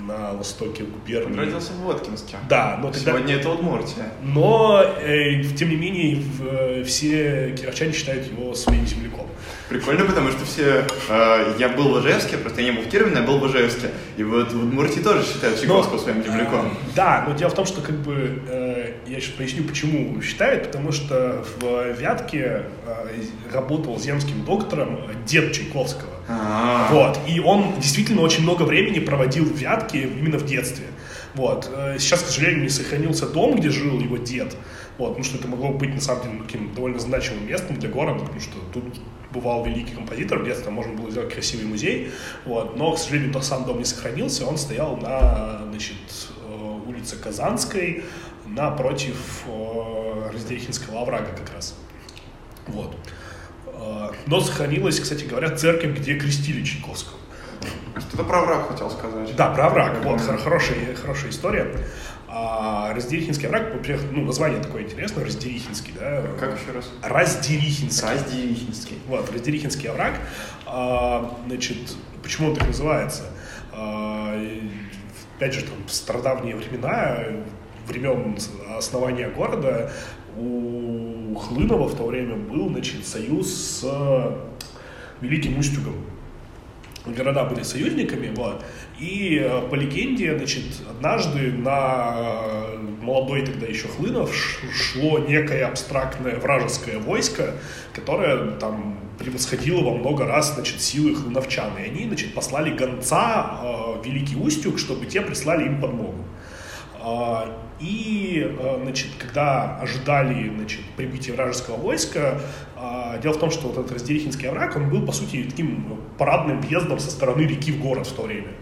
на востоке губернии. Он родился в Воткинске. Да, но тогда... Сегодня это Удмуртия. Но, э, тем не менее, в, э, все кировчане считают его своим земляком. Прикольно, потому что все... Э, я был в Ижевске, просто я не был в Кирове, но я был в Ижевске. И вот в Удмуртии тоже считают Чайковского но, своим земляком. Э, да, но дело в том, что как бы... Э, я сейчас поясню, почему считают. Потому что в Вятке э, работал земским доктором дед Чайковского. А-а-а. Вот. И он действительно очень много времени проводил в Вятке именно в детстве. Вот. Э, сейчас, к сожалению, не сохранился дом, где жил его дед. Вот, потому что это могло быть, на самом деле, таким довольно значимым местом для города, потому что тут бывал великий композитор, в детстве можно было сделать красивый музей, вот, но, к сожалению, тот сам дом не сохранился, он стоял на, значит, э, улице Казанской, напротив э, Раздерихинского оврага как раз. Вот. Но сохранилась, кстати говоря, церковь, где крестили Чайковского. Что-то про враг хотел сказать. Да, про враг. Вот, хорошая, хорошая история. А Раздерихинский овраг, ну, название такое интересное, Раздерихинский, да? Как еще раз? Раздерихинский. Раздерихинский. Вот, Раздерихинский овраг. А, значит, почему он так называется? А, опять же, там, в стародавние времена, времен основания города, у Хлынова в то время был, значит, союз с Великим Устюгом города были союзниками, вот, и э, по легенде, значит, однажды на э, молодой тогда еще Хлынов шло некое абстрактное вражеское войско, которое там превосходило во много раз, значит, силы хлыновчан, и они, значит, послали гонца э, Великий Устюг, чтобы те прислали им подмогу. И, э, значит, когда ожидали, значит, прибытия вражеского войска, э, дело в том, что вот этот Раздерихинский овраг, он был, по сути, таким парадным въездом со стороны реки в город в то время.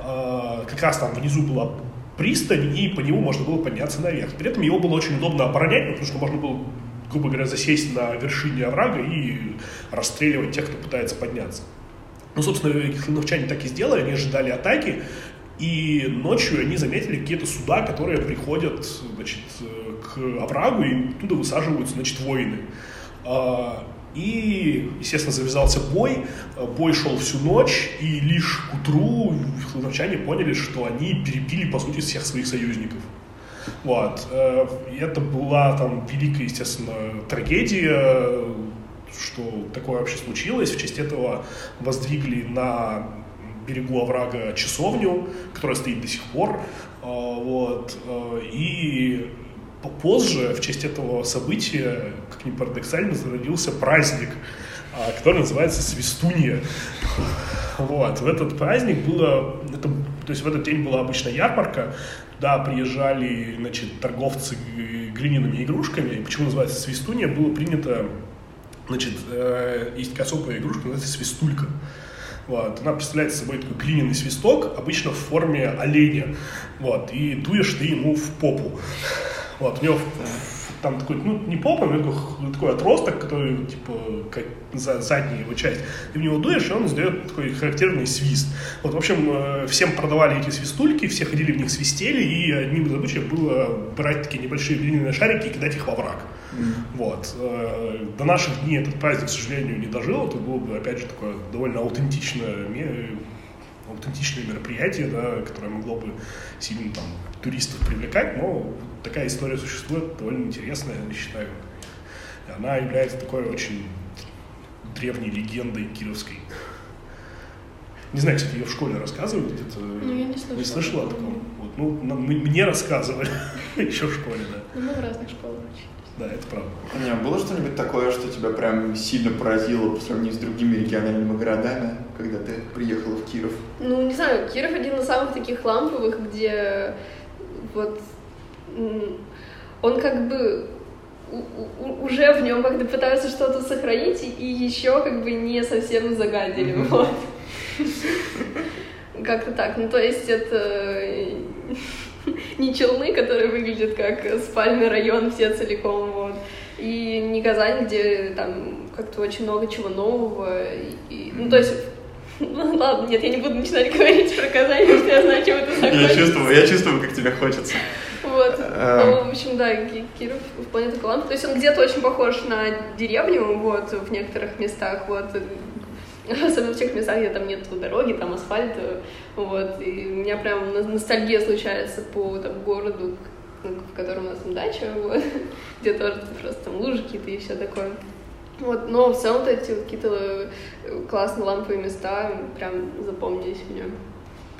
Э, как раз там внизу была пристань, и по нему можно было подняться наверх. При этом его было очень удобно оборонять, потому что можно было грубо говоря, засесть на вершине оврага и расстреливать тех, кто пытается подняться. Ну, собственно, клиновчане так и сделали, они ожидали атаки, и ночью они заметили какие-то суда, которые приходят значит, к оврагу, и туда высаживаются значит, воины. А, и, естественно, завязался бой. Бой шел всю ночь, и лишь к утру хлыновчане поняли, что они перебили, по сути, всех своих союзников. Вот. Э, и это была там великая, естественно, трагедия, что такое вообще случилось. В честь этого воздвигли на берегу оврага часовню, которая стоит до сих пор. Э, вот. Э, и позже, в честь этого события, как ни парадоксально, зародился праздник, а, который называется Свистунья. Вот. В этот праздник было, это, то есть в этот день была обычная ярмарка, туда приезжали, значит, торговцы глиняными игрушками. Почему называется Свистунья? Было принято, значит, э, есть такая особая игрушка, называется Свистулька. Вот. Она представляет собой такой глиняный свисток, обычно в форме оленя. Вот. И дуешь ты ему в попу. Вот, у него там такой, ну, не попа, но такой, такой отросток, который, типа, как за задняя его часть. Ты в него дуешь, и он издает такой характерный свист. Вот, в общем, э, всем продавали эти свистульки, все ходили в них свистели, и одним из задачек было брать такие небольшие глиняные шарики и кидать их во враг. Mm. Вот. Э, до наших дней этот праздник, к сожалению, не дожил. Это было бы, опять же, такое довольно аутентичное аутентичное мероприятие, да, которое могло бы сильно там туристов привлекать, но такая история существует, довольно интересная, я считаю. И она является такой очень древней легендой кировской. Не знаю, кстати, ее в школе рассказывают где-то. Ну, я не слышала. Не слышала о таком? Вот, ну, мне рассказывали еще в школе, да. Ну, мы в разных школах учились. Да, это правда. Не, а было что-нибудь такое, что тебя прям сильно поразило по сравнению с другими региональными городами, когда ты приехала в Киров? Ну, не знаю, Киров один из самых таких ламповых, где вот он как бы уже в нем как-то пытаются что-то сохранить и еще как бы не совсем загадили, mm-hmm. вот. Как-то так. Ну, то есть это не Челны, которые выглядят как спальный район все целиком, вот, и не Казань, где там как-то очень много чего нового, и, ну, то есть ну ладно, нет, я не буду начинать говорить про Казань, потому что я знаю, чем это закончится. Я чувствую, я чувствую, как тебе хочется. Вот. Эм. Ну, в общем, да, Киров в плане такого. То есть он где-то очень похож на деревню, вот, в некоторых местах, вот, особенно в тех местах, где там нет дороги, там асфальта, вот, и у меня прям ностальгия случается по там, городу, в котором у нас там дача, вот, где тоже просто там лужи какие-то и все такое. Вот, но в целом вот эти вот какие-то э, классные ламповые места прям запомнились мне.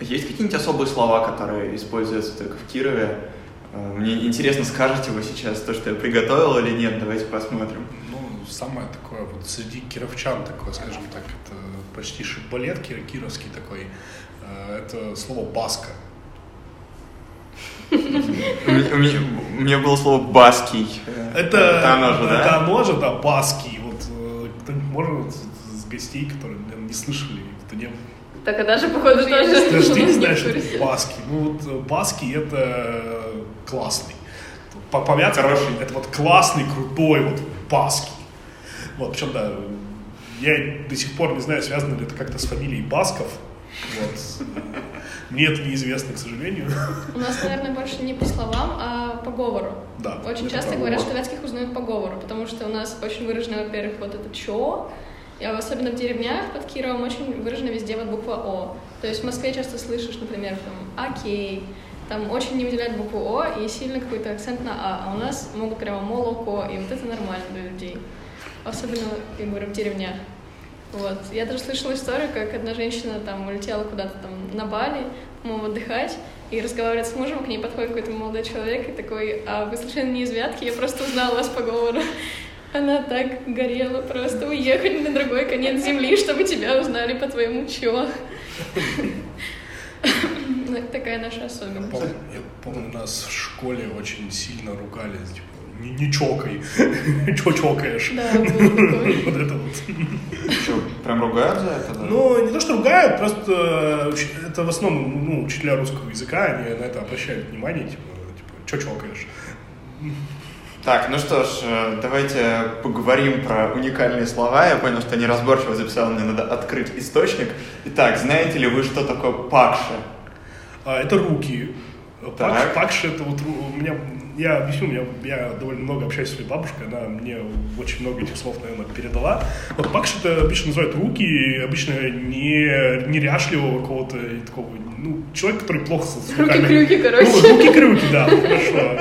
Есть какие-нибудь особые слова, которые используются только в Кирове? Э, мне интересно, скажете вы сейчас то, что я приготовил или нет, давайте посмотрим самое такое вот среди кировчан такое, скажем так, это почти шибалет кировский такой, э, это слово баска. У меня было слово баский. Это оно же, да? Это оно же, да, баский. Кто-нибудь может с гостей, которые не слышали, кто не так, а даже, походу, тоже... Даже ты не знаешь, что это баски. Ну, вот э, баски — это классный. По-поляцки это вот классный, крутой, вот баски. Вот, причем, да, я до сих пор не знаю, связано ли это как-то с фамилией Басков. Вот. Мне это неизвестно, к сожалению. У нас, наверное, больше не по словам, а по говору. Да. Очень часто говорят, что вятских узнают по говору, потому что у нас очень выражено, во-первых, вот это и особенно в деревнях под Кировом очень выражена везде вот буква «о». То есть в Москве часто слышишь, например, там «окей», там очень не выделяют букву «о» и сильно какой-то акцент на «а», а у нас могут прямо «молоко», и вот это нормально для людей особенно, я говорю, в деревнях. Вот. Я даже слышала историю, как одна женщина там улетела куда-то там на Бали, по-моему, отдыхать, и разговаривает с мужем, к ней подходит какой-то молодой человек и такой, а вы случайно не из Вятки? Я просто узнала вас по говору. Она так горела просто уехать на другой конец земли, чтобы тебя узнали по твоему чё. Ну, такая наша особенность. Я помню, нас в школе очень сильно ругались, типа, не, не чокай. Чё чокаешь? Да, вот это вот. Что, прям ругают за это? Да? Ну, не то, что ругают, просто э, это в основном ну, учителя русского языка, они на это обращают внимание, типа, типа чё чокаешь? Так, ну что ж, э, давайте поговорим про уникальные слова. Я понял, что неразборчиво записал, мне надо открыть источник. Итак, знаете ли вы, что такое пакша? А, это руки. Так. Пакша это вот у меня, я объясню, я, я довольно много общаюсь с своей бабушкой, она мне очень много этих слов, наверное, передала. Вот пакша это обычно называют руки, обычно не неряшливого какого-то такого, ну, человек, который плохо с руками. Руки-крюки, короче. Ну, руки-крюки, да, хорошо.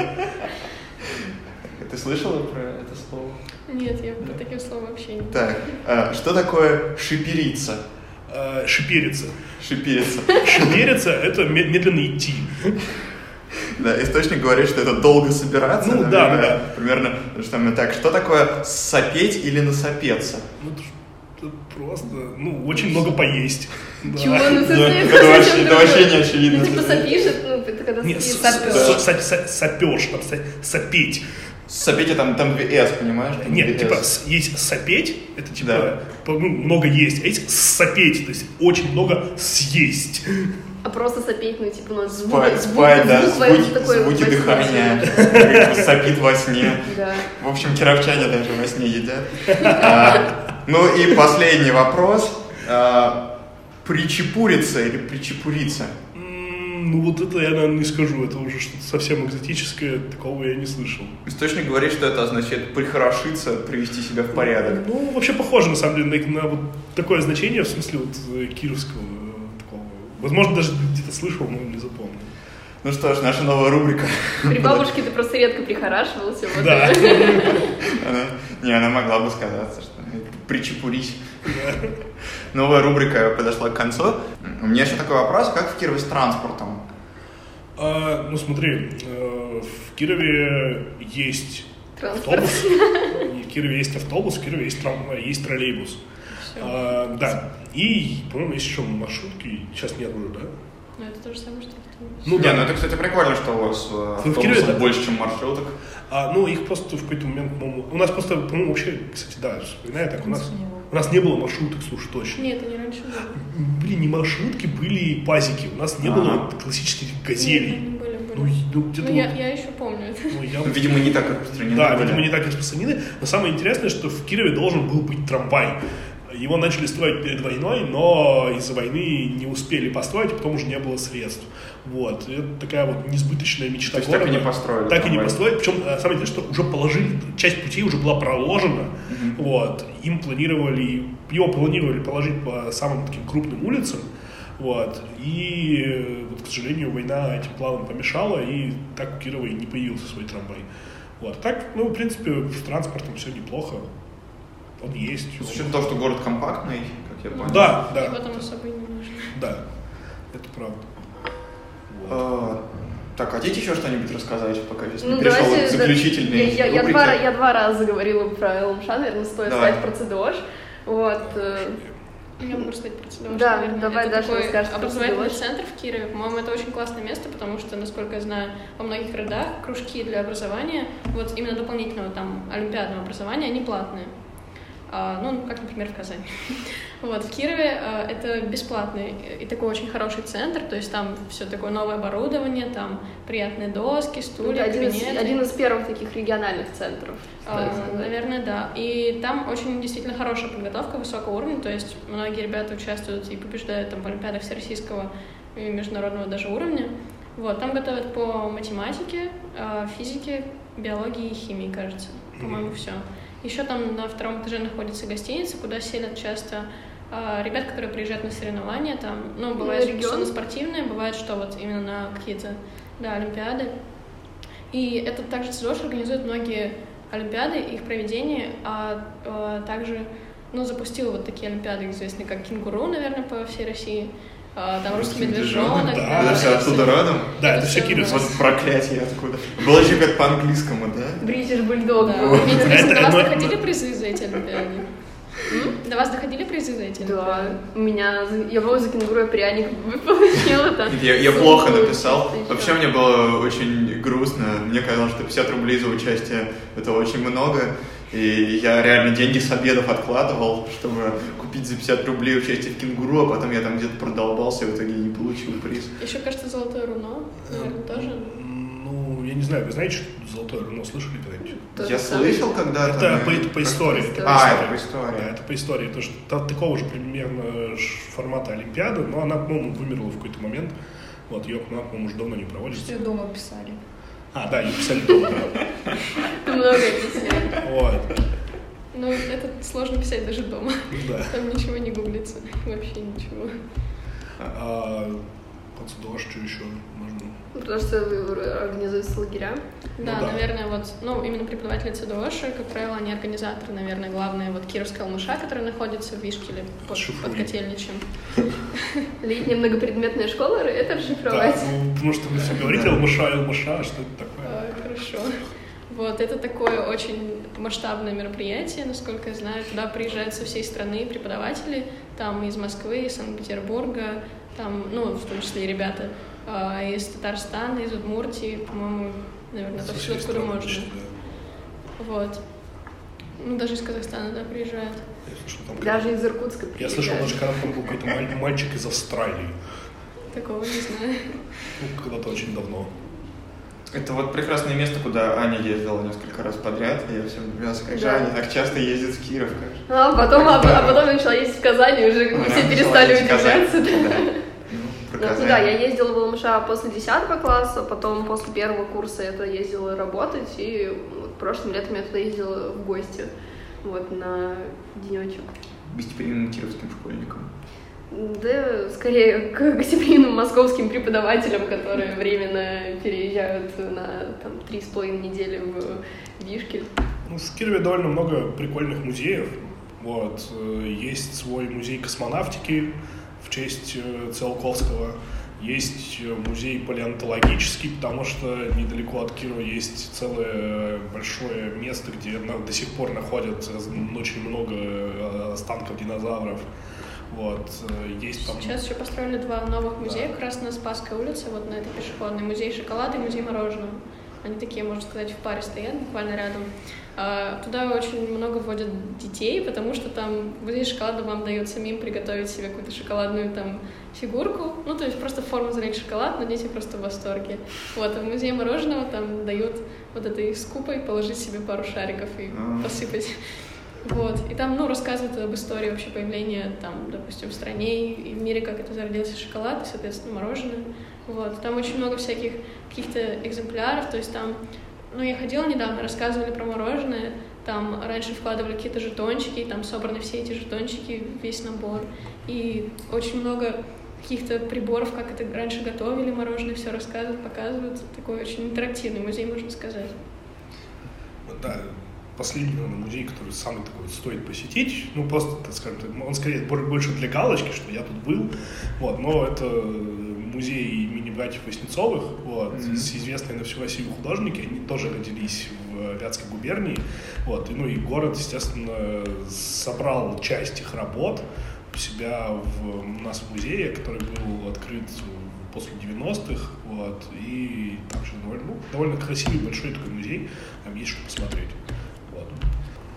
Ты слышала про это слово? Нет, я про таким словом вообще не Так, а, что такое шиперица? А, шиперица. Шиперица. Шиперица — это медленно идти. Да, источник говорит, что это долго собираться. Ну, да, да. Примерно, что мы так, что такое сопеть или насопеться? Ну, это просто, ну, очень много поесть. Чего? Ну, это, вообще, не очевидно. Ну, типа сопишь, ну, это когда Нет, сопешь. Сопешь, там, сопеть. Сопеть там, там S, понимаешь? Там Нет, типа есть сопеть, это типа да. ну, много есть, а есть сопеть, то есть очень много съесть. А просто сопеть, ну, типа, ну, звук, спать, звук, спать, да, звук, звуки, такой звуки дыхания, сопит во сне. Да. В общем, кировчане даже во сне едят. А, ну и последний вопрос. А, причепуриться или причепуриться? Ну вот это я, наверное, не скажу, это уже что-то совсем экзотическое, такого я не слышал. Источник говорит, что это означает прихорошиться, привести себя в порядок. Ну, вообще похоже, на самом деле, на, на вот такое значение, в смысле вот э, кировского. Возможно, даже где-то слышал, но не запомнил. Ну что ж, наша новая рубрика. При бабушке ты просто редко прихорашивался. Вот да. Не, она могла бы сказаться, что причепурись. Новая рубрика подошла к концу. У меня еще такой вопрос, как в Кирове с транспортом? А, ну смотри, э, в Кирове есть Транспорт. автобус, в Кирове есть автобус, в Кирове есть, трам, есть троллейбус. А, да. И, по-моему, есть еще маршрутки, сейчас нет уже, да? Ну, это то же самое, что автобус. Ну, да, ну это, кстати, прикольно, что у вас э, автобусов Кирове, да? больше, чем маршруток. А, ну, их просто в какой-то момент, по-моему, у нас просто, по-моему, вообще, кстати, да, вспоминаю так, у нас, у нас не было маршруток, слушай, точно. Нет, они раньше были. Блин, не маршрутки, были пазики, у нас не ага. было классических газелей. Нет, были, были. Ну, ну, ну, вот, я, я еще помню это. Ну, я, видимо, не так распространены. Да, видимо, не так распространены. Но самое интересное, что в Кирове должен был быть трамвай. Его начали строить перед войной, но из-за войны не успели построить, а потом уже не было средств. Вот. Это такая вот несбыточная мечта То города. так и не построили. Так и не построили. Причем, э, самое интересное, что уже положили, часть путей уже была проложена. Mm-hmm. Вот. Им планировали, его планировали положить по самым таким крупным улицам. Вот. И, э, вот, к сожалению, война этим планам помешала, и так у Кирова и не появился свой трамвай. Вот. Так, ну, в принципе, с транспортом все неплохо он есть. С учетом того, что город компактный, как я понял. Да, да. И потом особо и не нужно. Да, это правда. Вот. А, так, хотите еще что-нибудь рассказать, пока сейчас ну, перешел давайте, заключительный я, я, я, два, я два раза говорила про ЛМШ, наверное, стоит давай. сказать про ЦДОЖ. Вот. Э, я могу рассказать про ЦДОЖ, Да, наверное. давай, это Даша, такой расскажешь образовательный центр в Кирове. По-моему, это очень классное место, потому что, насколько я знаю, во многих городах кружки для образования, вот именно дополнительного там олимпиадного образования, они платные. А, ну, как, например, в Казани. Вот, в Кирове а, это бесплатный и такой очень хороший центр, то есть там все такое новое оборудование, там приятные доски, стулья, один кабинеты. Из, один из первых таких региональных центров. А, наверное, да. И там очень действительно хорошая подготовка высокого уровня, то есть многие ребята участвуют и побеждают там в олимпиадах всероссийского и международного даже уровня. Вот, там готовят по математике, физике, биологии и химии, кажется. По-моему, все. Еще там на втором этаже находится гостиница, куда селят часто э, ребят, которые приезжают на соревнования. Там, ну, бывает, на что на спортивные, бывает, что вот именно на какие-то да, олимпиады. И это также ЦЗОШ организует многие олимпиады, их проведение, а, а также ну, запустил вот такие олимпиады, известные как «Кенгуру», наверное, по всей России. А, там русский медвежонок. Да, это все оттуда родом? Да, это все Кирилл. Вот проклятие откуда. Было еще как по-английскому, да? Бритиш бульдог. До вас доходили призы за эти олимпиады? До вас доходили призы за эти Да, у меня, я был за кенгуру пряник получила там. Я, я плохо написал. Вообще мне было очень грустно. Мне казалось, что 50 рублей за участие это очень много. И я реально деньги с обедов откладывал, чтобы купить за 50 рублей участие в кенгуру, а потом я там где-то продолбался и в итоге не получил приз. Еще, кажется, золотое руно, наверное, тоже. Ну, я не знаю, вы знаете, что Золотое руно слышали когда-нибудь? Я слышал когда-то. Это по, это по истории. Это по а, истории. это по истории. Да, это по истории. То, что такого же примерно формата Олимпиады, но она, по-моему, вымерла в какой-то момент. Вот, ее, по-моему, уже давно не проводится. Что дома писали. А, да, писали дома, да. Много объясняет. Вот, Ну, это сложно писать даже дома. да. Там ничего не гуглится. Вообще ничего. А, Подсудош, что еще можно? Ну, Потому что организуются лагеря. Да, да. наверное, вот, ну, именно преподаватели ЦДОши, как правило, они организаторы, наверное, главные, вот Кировская Алмыша, которая находится в Вишкеле под, Шифруй. под Котельничем. Летняя многопредметная школа, это Да, расшифровать. ну, потому что вы все говорите ЛМШ, ЛМШ, а что это такое? Хорошо. Вот, это такое очень масштабное мероприятие, насколько я знаю. Туда приезжают со всей страны преподаватели, там из Москвы, из Санкт-Петербурга, там, ну, в том числе и ребята а, из Татарстана, из Удмуртии, по-моему, наверное, отовсюду, откуда можно. да. Вот. Ну, даже из Казахстана, да, приезжают. Я слышал, там Даже из Иркутска Я слышал, приезжают. даже когда там был какой-то маль- мальчик из Австралии. Такого не знаю. Ну, когда-то очень давно. Это вот прекрасное место, куда Аня ездила несколько раз подряд. и Я все удивлялся, как же Да. Аня так часто ездит в Киров. Как же. А потом, а, а потом начала ездить в Казань, и уже Она все перестали удивляться. да. Да. Ну, Ну, да, я ездила в ЛМШ после 10 класса, потом после первого курса я туда ездила работать, и вот прошлым летом я туда ездила в гости, вот, на денечек. Гостеприимным кировским школьникам. Да, скорее, к гостеприимным московским преподавателям, которые временно переезжают на там, три с половиной недели в Вишкель. Ну, в Кирове довольно много прикольных музеев. Вот. э, Есть свой музей космонавтики в честь э, Циолковского. Есть э, музей палеонтологический, потому что недалеко от Кирова есть целое большое место, где до сих пор находят очень много э, останков динозавров. Вот. Есть там... Сейчас еще построили два новых музея как раз на Спасской улице, вот на этой пешеходной. Музей шоколада и музей мороженого. Они такие, можно сказать, в паре стоят, буквально рядом. А, Туда очень много водят детей, потому что там в музее шоколада вам дают самим приготовить себе какую-то шоколадную там фигурку. Ну, то есть просто форму залить шоколад, но дети просто в восторге. Вот, а в музее мороженого там дают вот этой скупой положить себе пару шариков и А. посыпать. Вот. И там, ну, рассказывают об истории вообще появления, там, допустим, в стране и в мире, как это зародился шоколад и, соответственно, мороженое. Вот. Там очень много всяких каких-то экземпляров, то есть там, ну, я ходила недавно, рассказывали про мороженое, там раньше вкладывали какие-то жетончики, и там собраны все эти жетончики, весь набор. И очень много каких-то приборов, как это раньше готовили мороженое, все рассказывают, показывают. Такой очень интерактивный музей, можно сказать. Да, последний, наверное, музей, который самый такой стоит посетить. Ну, просто, так скажем, он скорее бо- больше для галочки, что я тут был. Вот, но это музей имени братьев Васнецовых, вот, с известные на всю Россию художники. Они тоже родились в Вятской губернии. Вот, и, ну и город, естественно, собрал часть их работ у себя в, у нас в музее, который был открыт после 90-х, вот, и также довольно, ну, довольно красивый, большой такой музей, там есть что посмотреть.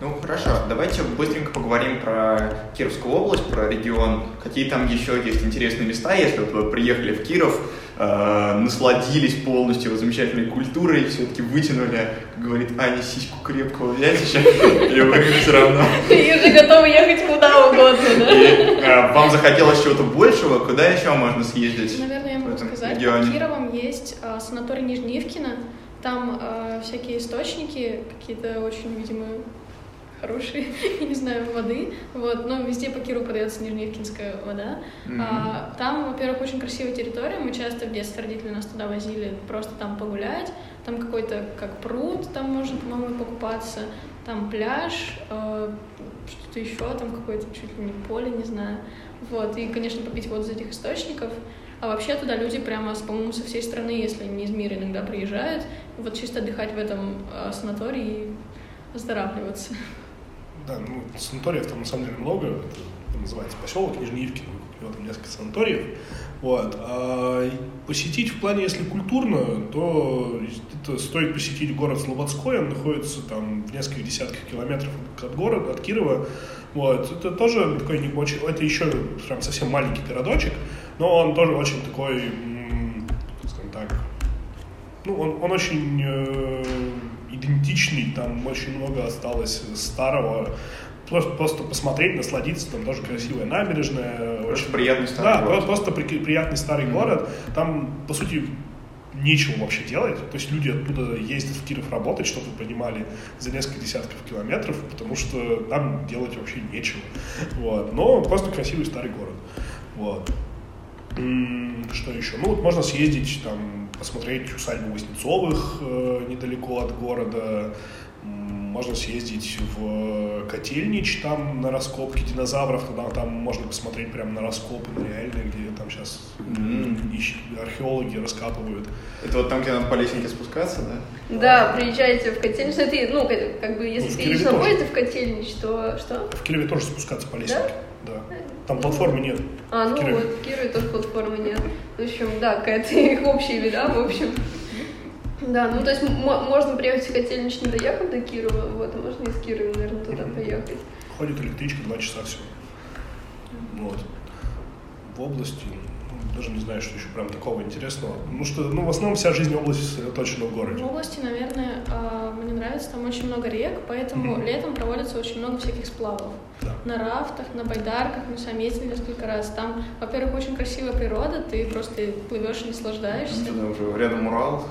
Ну хорошо, давайте быстренько поговорим про Кировскую область, про регион. Какие там еще есть интересные места, если вот вы приехали в Киров, э, насладились полностью замечательной культурой, все-таки вытянули, как говорит Аня, сиську крепкого вятича, и вы все равно. И уже готовы ехать куда угодно, да? Э, вам захотелось чего-то большего, куда еще можно съездить? Наверное, я могу сказать, под Кировом есть а, санаторий Нижнеивкино. Там а, всякие источники, какие-то очень, видимо, хорошие, я не знаю, воды. Вот, но везде по Кирову подается Нижнеивкинская вода. Мгм. А, там, во-первых, очень красивая территория. Мы часто в детстве родители нас туда возили просто там погулять. Там какой-то как пруд, там можно, по-моему, покупаться. Там пляж, э, что-то еще, там какое-то чуть ли не поле, не знаю. Вот, и, конечно, попить воду из этих источников. А вообще туда люди прямо, по-моему, со всей страны, если не из мира, иногда приезжают. Вот чисто отдыхать в этом э, санатории и оздоравливаться. Да, ну, санаториев там на самом деле много. Это называется поселок Нижнеивкино. У него там несколько санаториев. Вот. А посетить в плане, если культурно, то это стоит посетить город Слободской. Он находится там в нескольких десятках километров от города, от Кирова. Вот. Это тоже такой не очень... Это еще прям совсем маленький городочек, но он тоже очень такой, скажем так, ну, он, он очень идентичный, там очень много осталось старого. Просто, просто посмотреть, насладиться, там тоже красивая набережная. Просто очень приятный старый да, город. просто при, приятный старый mm-hmm. город. Там, по сути, нечего вообще делать. То есть люди оттуда ездят в Киров работать, чтобы вы понимали, за несколько десятков километров, потому что там делать вообще нечего. Вот. Но просто красивый старый город. Вот. Что еще? Ну, вот можно съездить, там, посмотреть усадьбу Воснецовых э, недалеко от города, можно съездить в Котельнич, там на раскопки динозавров, туда там можно посмотреть прямо на раскопы, на реальные, где там сейчас mm. ищут, археологи раскапывают. Это вот там, где надо по лесенке спускаться, да? Да, приезжаете в Котельнич, ты, ну, как бы, если ну, ты едешь на поезде в Котельнич, то что? В Кирове тоже спускаться по лесенке. Да? Там платформы нет. А, ну вот, в Кирове тоже платформы нет. В общем, да, какая-то их общая беда, в общем. Да, ну то есть можно приехать в Котельнич, не доехав до Кирова, вот, а можно из Кирова, наверное, туда поехать. Ходит электричка два часа всего. Вот. В области, даже не знаю, что еще прям такого интересного. Ну что, ну в основном вся жизнь области сосредоточена в городе. В области, наверное, а, мне нравится, там очень много рек, поэтому mm-hmm. летом проводится очень много всяких сплавов. Да. На рафтах, на байдарках, мы сами ездили несколько раз. Там, во-первых, очень красивая природа, ты просто плывешь и наслаждаешься. Туда уже рядом Урал.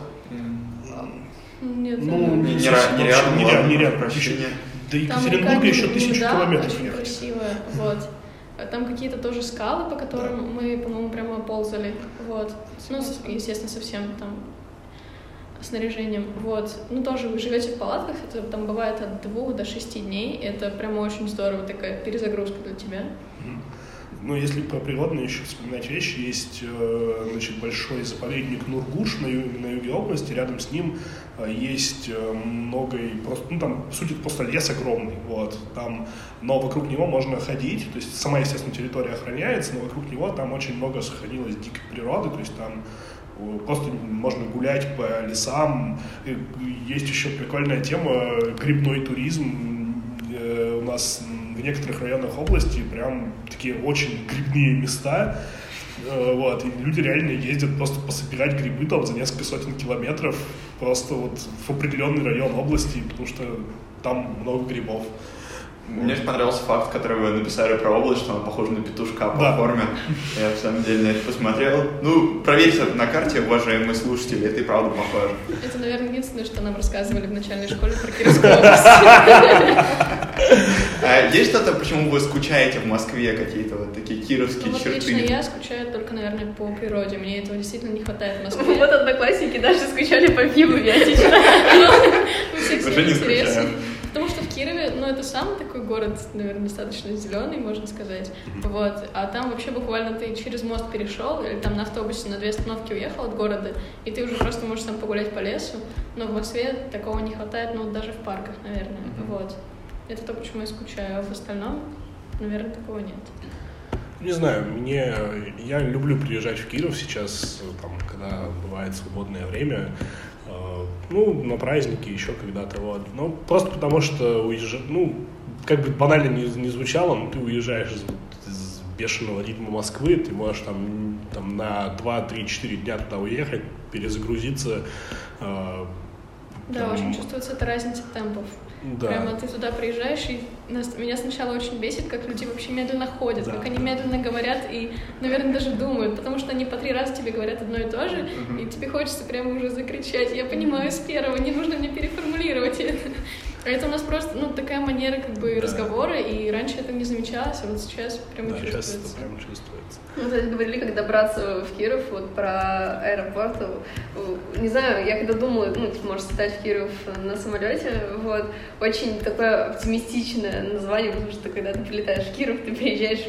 Нет, ну, не, не, не, рядом, не, рядом, не рядом, прощения. До Екатеринбурга еще тысячу километров очень ехать. красивая, вот. Там какие-то тоже скалы, по которым да. мы, по-моему, прямо ползали, вот. Ну, естественно, совсем там снаряжением, вот. Ну, тоже вы живете в палатках, это там бывает от двух до шести дней, это прямо очень здорово, такая перезагрузка для тебя. Ну, если про природные еще вспоминать вещи, есть э, значит, большой заповедник Нургуш на, юге, на юге области, рядом с ним э, есть э, много, просто, ну, там, по сути, просто лес огромный, вот, там, но вокруг него можно ходить, то есть сама, естественно, территория охраняется, но вокруг него там очень много сохранилось дикой природы, то есть там просто можно гулять по лесам. Есть еще прикольная тема, грибной туризм. У нас в некоторых районах области прям такие очень грибные места. Э, вот, и люди реально ездят просто пособирать грибы там за несколько сотен километров просто вот в определенный район области, потому что там много грибов. Мне очень понравился факт, который вы написали про область, что она похожа на петушка по да. форме. Я, в самом деле, на это посмотрел. Ну, проверьте на карте, уважаемые слушатели, это и правда похоже. Это, наверное, единственное, что нам рассказывали в начальной школе про Кировскую область. А есть что-то, почему вы скучаете в Москве, какие-то вот такие кировские ну, черты? лично я скучаю только, наверное, по природе. Мне этого действительно не хватает в Москве. Вот одноклассники даже скучали по пиву вятично. Уже не скучаем. Потому что в Кирове, ну, это самый такой город, наверное, достаточно зеленый, можно сказать. Вот. А там вообще буквально ты через мост перешел, или там на автобусе на две остановки уехал от города, и ты уже просто можешь там погулять по лесу. Но в Москве такого не хватает, ну, даже в парках, наверное. Вот. Это то, почему я скучаю, а в остальном, наверное, такого нет. Не знаю, мне я люблю приезжать в Киров сейчас, там, когда бывает свободное время, э, ну, на праздники еще когда-то, вот. Ну, просто потому что уезжать, ну, как бы банально не, не звучало, но ты уезжаешь из, из бешеного ритма Москвы, ты можешь там, там на 2, 3, 4 дня туда уехать, перезагрузиться. Э, да, там... очень чувствуется эта разница темпов. Да. Прямо ты туда приезжаешь, и нас, меня сначала очень бесит, как люди вообще медленно ходят, да. как они медленно говорят и, наверное, даже думают, потому что они по три раза тебе говорят одно и то же, uh-huh. и тебе хочется прямо уже закричать. Я понимаю с первого, не нужно мне переформулировать это. А это у нас просто, ну, такая манера как бы да. разговора, и раньше это не замечалось, а вот сейчас прямо да, чувствуется. сейчас это прямо чувствуется. Мы, кстати, говорили, как добраться в Киров, вот про аэропорт. Не знаю, я когда думала, ну, ты можешь летать в Киров на самолете, вот, очень такое оптимистичное название, потому что когда ты прилетаешь в Киров, ты приезжаешь,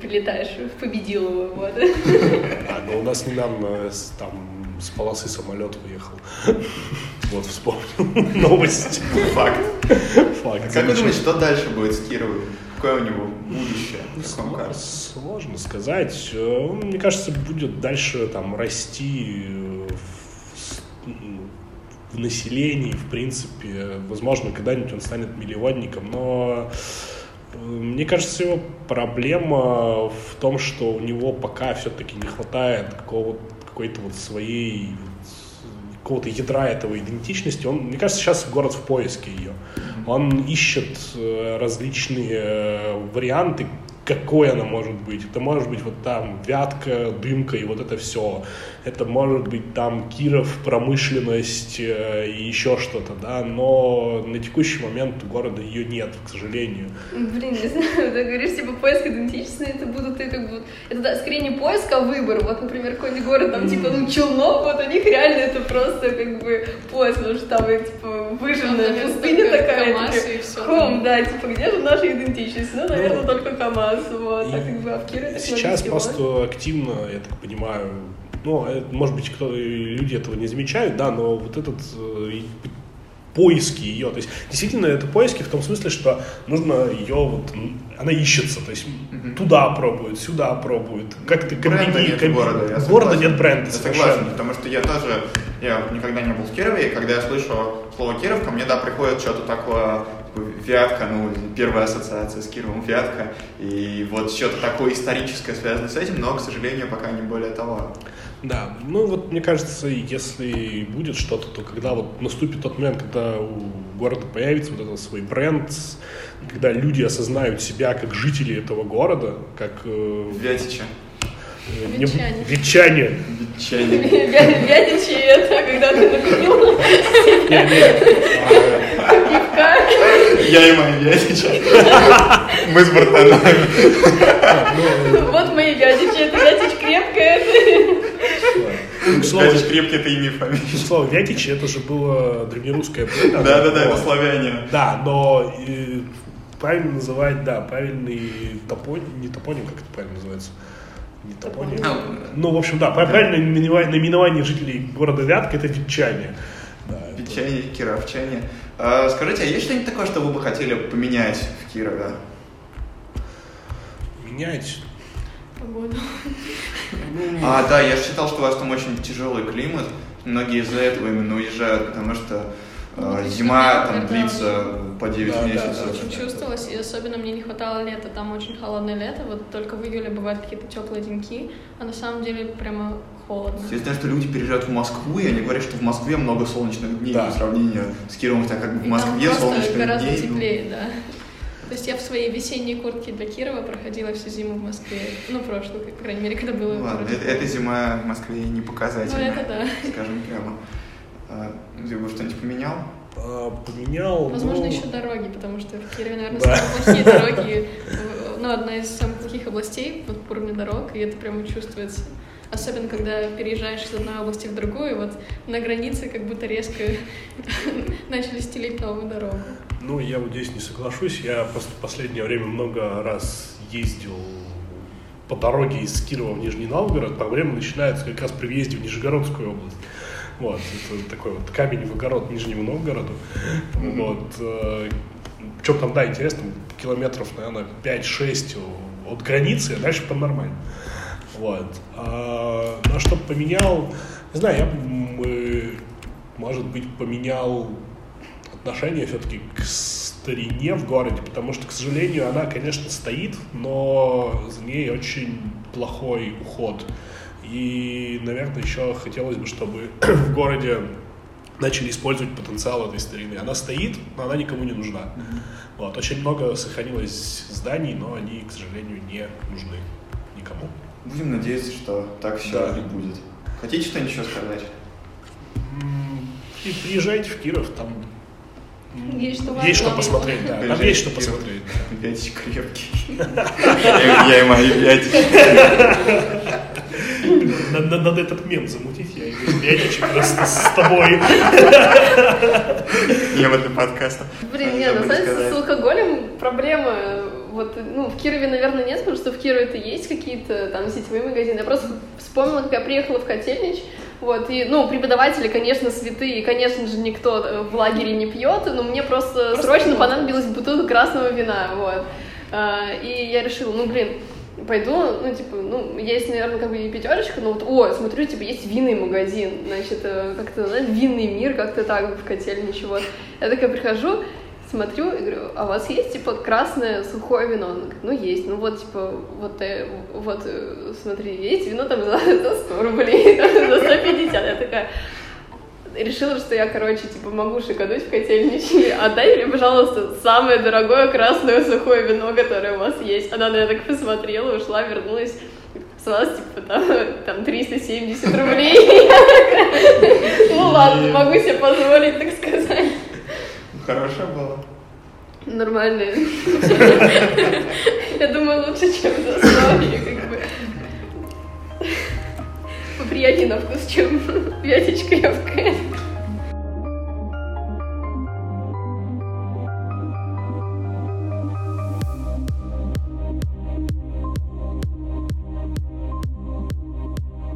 прилетаешь в Победилово, вот. А, но у нас недавно там с полосы самолет уехал. Вот вспомнил новость. Факт. Факт. Как вы думаете, что дальше будет с Кировым? Какое у него будущее? Ну, сложно сказать. Э, он, мне кажется, будет дальше там расти э, в, в населении, в принципе. Возможно, когда-нибудь он станет миллионником, но э, мне кажется, его проблема в том, что у него пока все-таки не хватает какого-то какой-то вот своей какого-то ядра этого идентичности. Он, мне кажется, сейчас город в поиске ее. Он ищет э, различные э, варианты, какой она может быть. Это может быть вот там Вятка, Дымка и вот это все. Это может быть там Киров, промышленность э, и еще что-то, да, но на текущий момент у города ее нет, к сожалению. Блин, не знаю, ты говоришь, типа, поиск идентичности, это будут, это будут, это да, скорее не поиск, а выбор. Вот, например, какой-нибудь город, там, типа, ну, Челнов, вот у них реально это просто, как бы, поиск, потому что там, типа, выжженная пустыня такая, типа, хом, да, типа, где же наша идентичность? Ну, наверное, ну, только КамАЗ, вот, а как бы, а в Кирове Сейчас просто активно, я так понимаю, ну, э, может быть, кто, люди этого не замечают, да, но вот этот э, поиски ее, то есть действительно это поиски в том смысле, что нужно ее вот, она ищется, то есть mm-hmm. туда пробует, сюда пробует, как ты комбини, нет комби... города, я города нет бренда, я согласен, потому что я тоже, я никогда не был в Кирове, и когда я слышу слово Киров, ко мне, да, приходит что-то такое Вятка, ну, первая ассоциация с Кировом Вятка, и вот что-то такое историческое связано с этим, но, к сожалению, пока не более того. Да, ну вот мне кажется, если будет что-то, то когда вот наступит тот момент, когда у города появится вот этот свой бренд, когда люди осознают себя как жители этого города, как... Э, Вятича. Ветчане. Ветчане. Ветчане. Вятичи это когда ты накупил пивка. Я и мои вятичи. Мы с братанами. Вот мои вятичи, это вятич крепкая. Вятич крепкий это имя и фамилия. Слово Вятич это же было древнерусское племя. Да, да, да, это славяне. Да, но правильно называть, да, правильный топоним, не топоним, как это правильно называется? Не топоним. Ну, в общем, да, правильное наименование жителей города Вятка это Ветчане. Ветчане, кировчане. А, скажите, а есть что-нибудь такое, что вы бы хотели поменять в Кирове? Менять? Погоду. А, да, я читал, что у вас там очень тяжелый климат. Многие из-за этого именно уезжают, потому что ну, зима там длится по 9 да, месяцев. Да, очень чувствовалось, и особенно мне не хватало лета, там очень холодное лето, вот только в июле бывают какие-то теплые деньки, а на самом деле прямо холодно. Я знаю, что люди переезжают в Москву, и они говорят, что в Москве много солнечных дней да. по сравнению с Кировом, так как в Москве там солнечных гораздо дней. гораздо теплее, ну... да. То есть я в своей весенней куртке для Кирова проходила всю зиму в Москве. Ну, прошлую, по крайней мере, когда было... Ладно, это, эта зима в Москве не показательная. Ну, это да. Скажем прямо. А, Зюба что-нибудь поменял? А, поменял. Возможно, ну... еще дороги, потому что в Кирове, наверное, да. самые плохие дороги. Ну, одна из самых плохих областей вот, по уровню дорог, и это прямо чувствуется. Особенно, когда переезжаешь из одной области в другую, вот на границе как будто резко начали стелить новую дорогу. Ну, я вот здесь не соглашусь. Я просто в последнее время много раз ездил по дороге из Кирова в Нижний Новгород. Проблема начинается как раз при въезде в Нижегородскую область. Вот, это такой вот камень в огород Нижнему Новгороду. Вот. Э, Причем там, да, интересно, километров, наверное, 5-6 от границы, а дальше там нормально. Вот. А, ну, а что поменял? Не знаю, я бы, может быть, поменял отношение все-таки к старине в городе, потому что, к сожалению, она, конечно, стоит, но за ней очень плохой уход. И, наверное, еще хотелось бы, чтобы в городе начали использовать потенциал этой старины. Она стоит, но она никому не нужна. Mm-hmm. Вот. Очень много сохранилось зданий, но они, к сожалению, не нужны никому. Будем надеяться, что так все да. и будет. Хотите что-нибудь еще сказать? И приезжайте в Киров, там есть что, есть что посмотреть, да. Там есть что посмотреть. Вятич крепкий. Я и мои вятичи. Надо этот мем замутить, я просто с тобой. Мем это подкаста. Блин, нет, на самом деле с алкоголем проблема вот, ну, в Кирове, наверное, нет, потому что в Кирове-то есть какие-то там сетевые магазины. Я просто вспомнила, как я приехала в Котельнич, вот, и, ну, преподаватели, конечно, святые, и, конечно же, никто э, в лагере не пьет, но мне просто, просто срочно понадобилась бутылка красного вина, вот. А, и я решила, ну, блин, пойду, ну, типа, ну, есть, наверное, как бы и пятерочка, но вот, о, смотрю, типа, есть винный магазин, значит, э, как-то, да, винный мир, как-то так, в котельниче, вот. Я такая прихожу, смотрю и говорю, а у вас есть, типа, красное сухое вино? Он говорит, ну, есть. Ну, вот, типа, вот, э, вот э, смотри, есть вино там за, за 100 рублей, за 150. Я такая, решила, что я, короче, типа, могу шикануть в котельничье. Отдай мне, пожалуйста, самое дорогое красное сухое вино, которое у вас есть. Она на меня так посмотрела, ушла, вернулась. С вас, типа, там, там 370 рублей. Ну ладно, могу себе позволить, так сказать. Хорошая была. Нормальная. Я думаю, лучше, чем за Поприятнее на вкус, чем вятечка явка.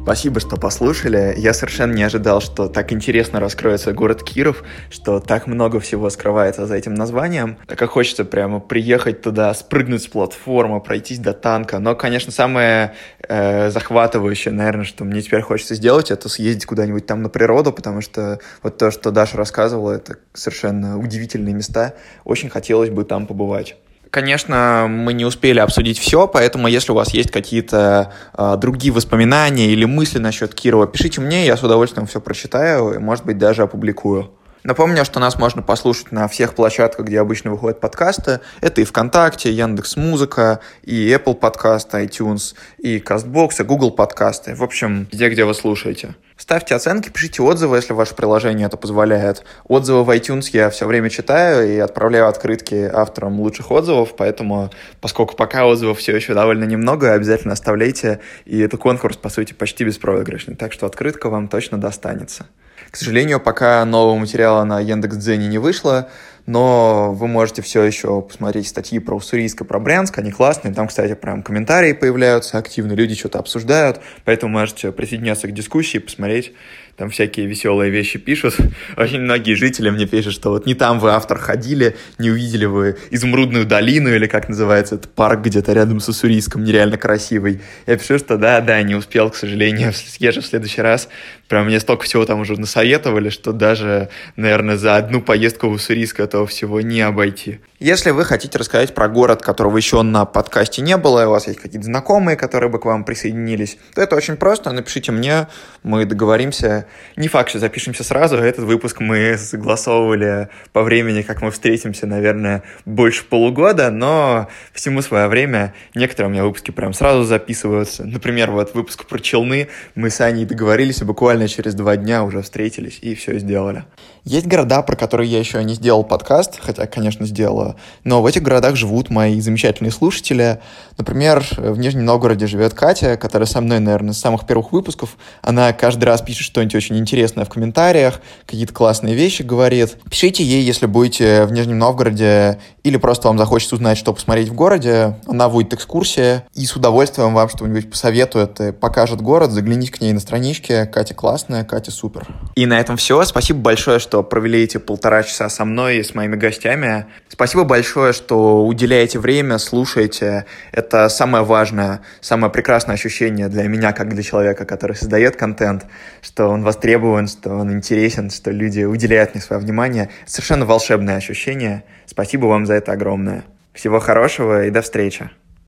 Спасибо, что послушали. Я совершенно не ожидал, что так интересно раскроется город Киров, что так много всего скрывается за этим названием. Так как хочется прямо приехать туда, спрыгнуть с платформы, пройтись до танка. Но, конечно, самое э, захватывающее, наверное, что мне теперь хочется сделать, это съездить куда-нибудь там на природу, потому что вот то, что Даша рассказывала, это совершенно удивительные места. Очень хотелось бы там побывать. Конечно, мы не успели обсудить все, поэтому если у вас есть какие-то э, другие воспоминания или мысли насчет Кирова, пишите мне, я с удовольствием все прочитаю и, может быть, даже опубликую. Напомню, что нас можно послушать на всех площадках, где обычно выходят подкасты. Это и ВКонтакте, Яндекс Музыка, и Apple Podcast, iTunes, и CastBox, и Google подкасты. В общем, где, где вы слушаете. Ставьте оценки, пишите отзывы, если ваше приложение это позволяет. Отзывы в iTunes я все время читаю и отправляю открытки авторам лучших отзывов, поэтому, поскольку пока отзывов все еще довольно немного, обязательно оставляйте, и это конкурс, по сути, почти беспроигрышный, так что открытка вам точно достанется. К сожалению, пока нового материала на Яндекс.Дзене не вышло, но вы можете все еще посмотреть статьи про Уссурийск и про Брянск, они классные, там, кстати, прям комментарии появляются активно, люди что-то обсуждают, поэтому можете присоединяться к дискуссии, посмотреть, там всякие веселые вещи пишут. Очень многие жители мне пишут, что вот не там вы автор ходили, не увидели вы изумрудную долину, или как называется этот парк где-то рядом с Уссурийском, нереально красивый. Я пишу, что да, да, не успел, к сожалению, съезжу в следующий раз. Прям мне столько всего там уже насоветовали, что даже, наверное, за одну поездку в Уссурийск этого всего не обойти. Если вы хотите рассказать про город, которого еще на подкасте не было, и у вас есть какие-то знакомые, которые бы к вам присоединились, то это очень просто. Напишите мне, мы договоримся. Не факт, что запишемся сразу. Этот выпуск мы согласовывали по времени, как мы встретимся, наверное, больше полугода, но всему свое время. Некоторые у меня выпуски прям сразу записываются. Например, вот выпуск про Челны. Мы с Аней договорились, и буквально через два дня уже встретились и все сделали. Есть города, про которые я еще не сделал подкаст, хотя, конечно, сделаю но в этих городах живут мои замечательные слушатели. Например, в Нижнем Новгороде живет Катя, которая со мной, наверное, с самых первых выпусков. Она каждый раз пишет что-нибудь очень интересное в комментариях, какие-то классные вещи говорит. Пишите ей, если будете в Нижнем Новгороде или просто вам захочется узнать, что посмотреть в городе. Она будет экскурсия и с удовольствием вам что-нибудь посоветует, и покажет город. Загляните к ней на страничке. Катя классная, Катя супер. И на этом все. Спасибо большое, что провели эти полтора часа со мной и с моими гостями. Спасибо большое, что уделяете время, слушаете. Это самое важное, самое прекрасное ощущение для меня, как для человека, который создает контент, что он востребован, что он интересен, что люди уделяют мне свое внимание. Совершенно волшебное ощущение. Спасибо вам за это огромное. Всего хорошего и до встречи.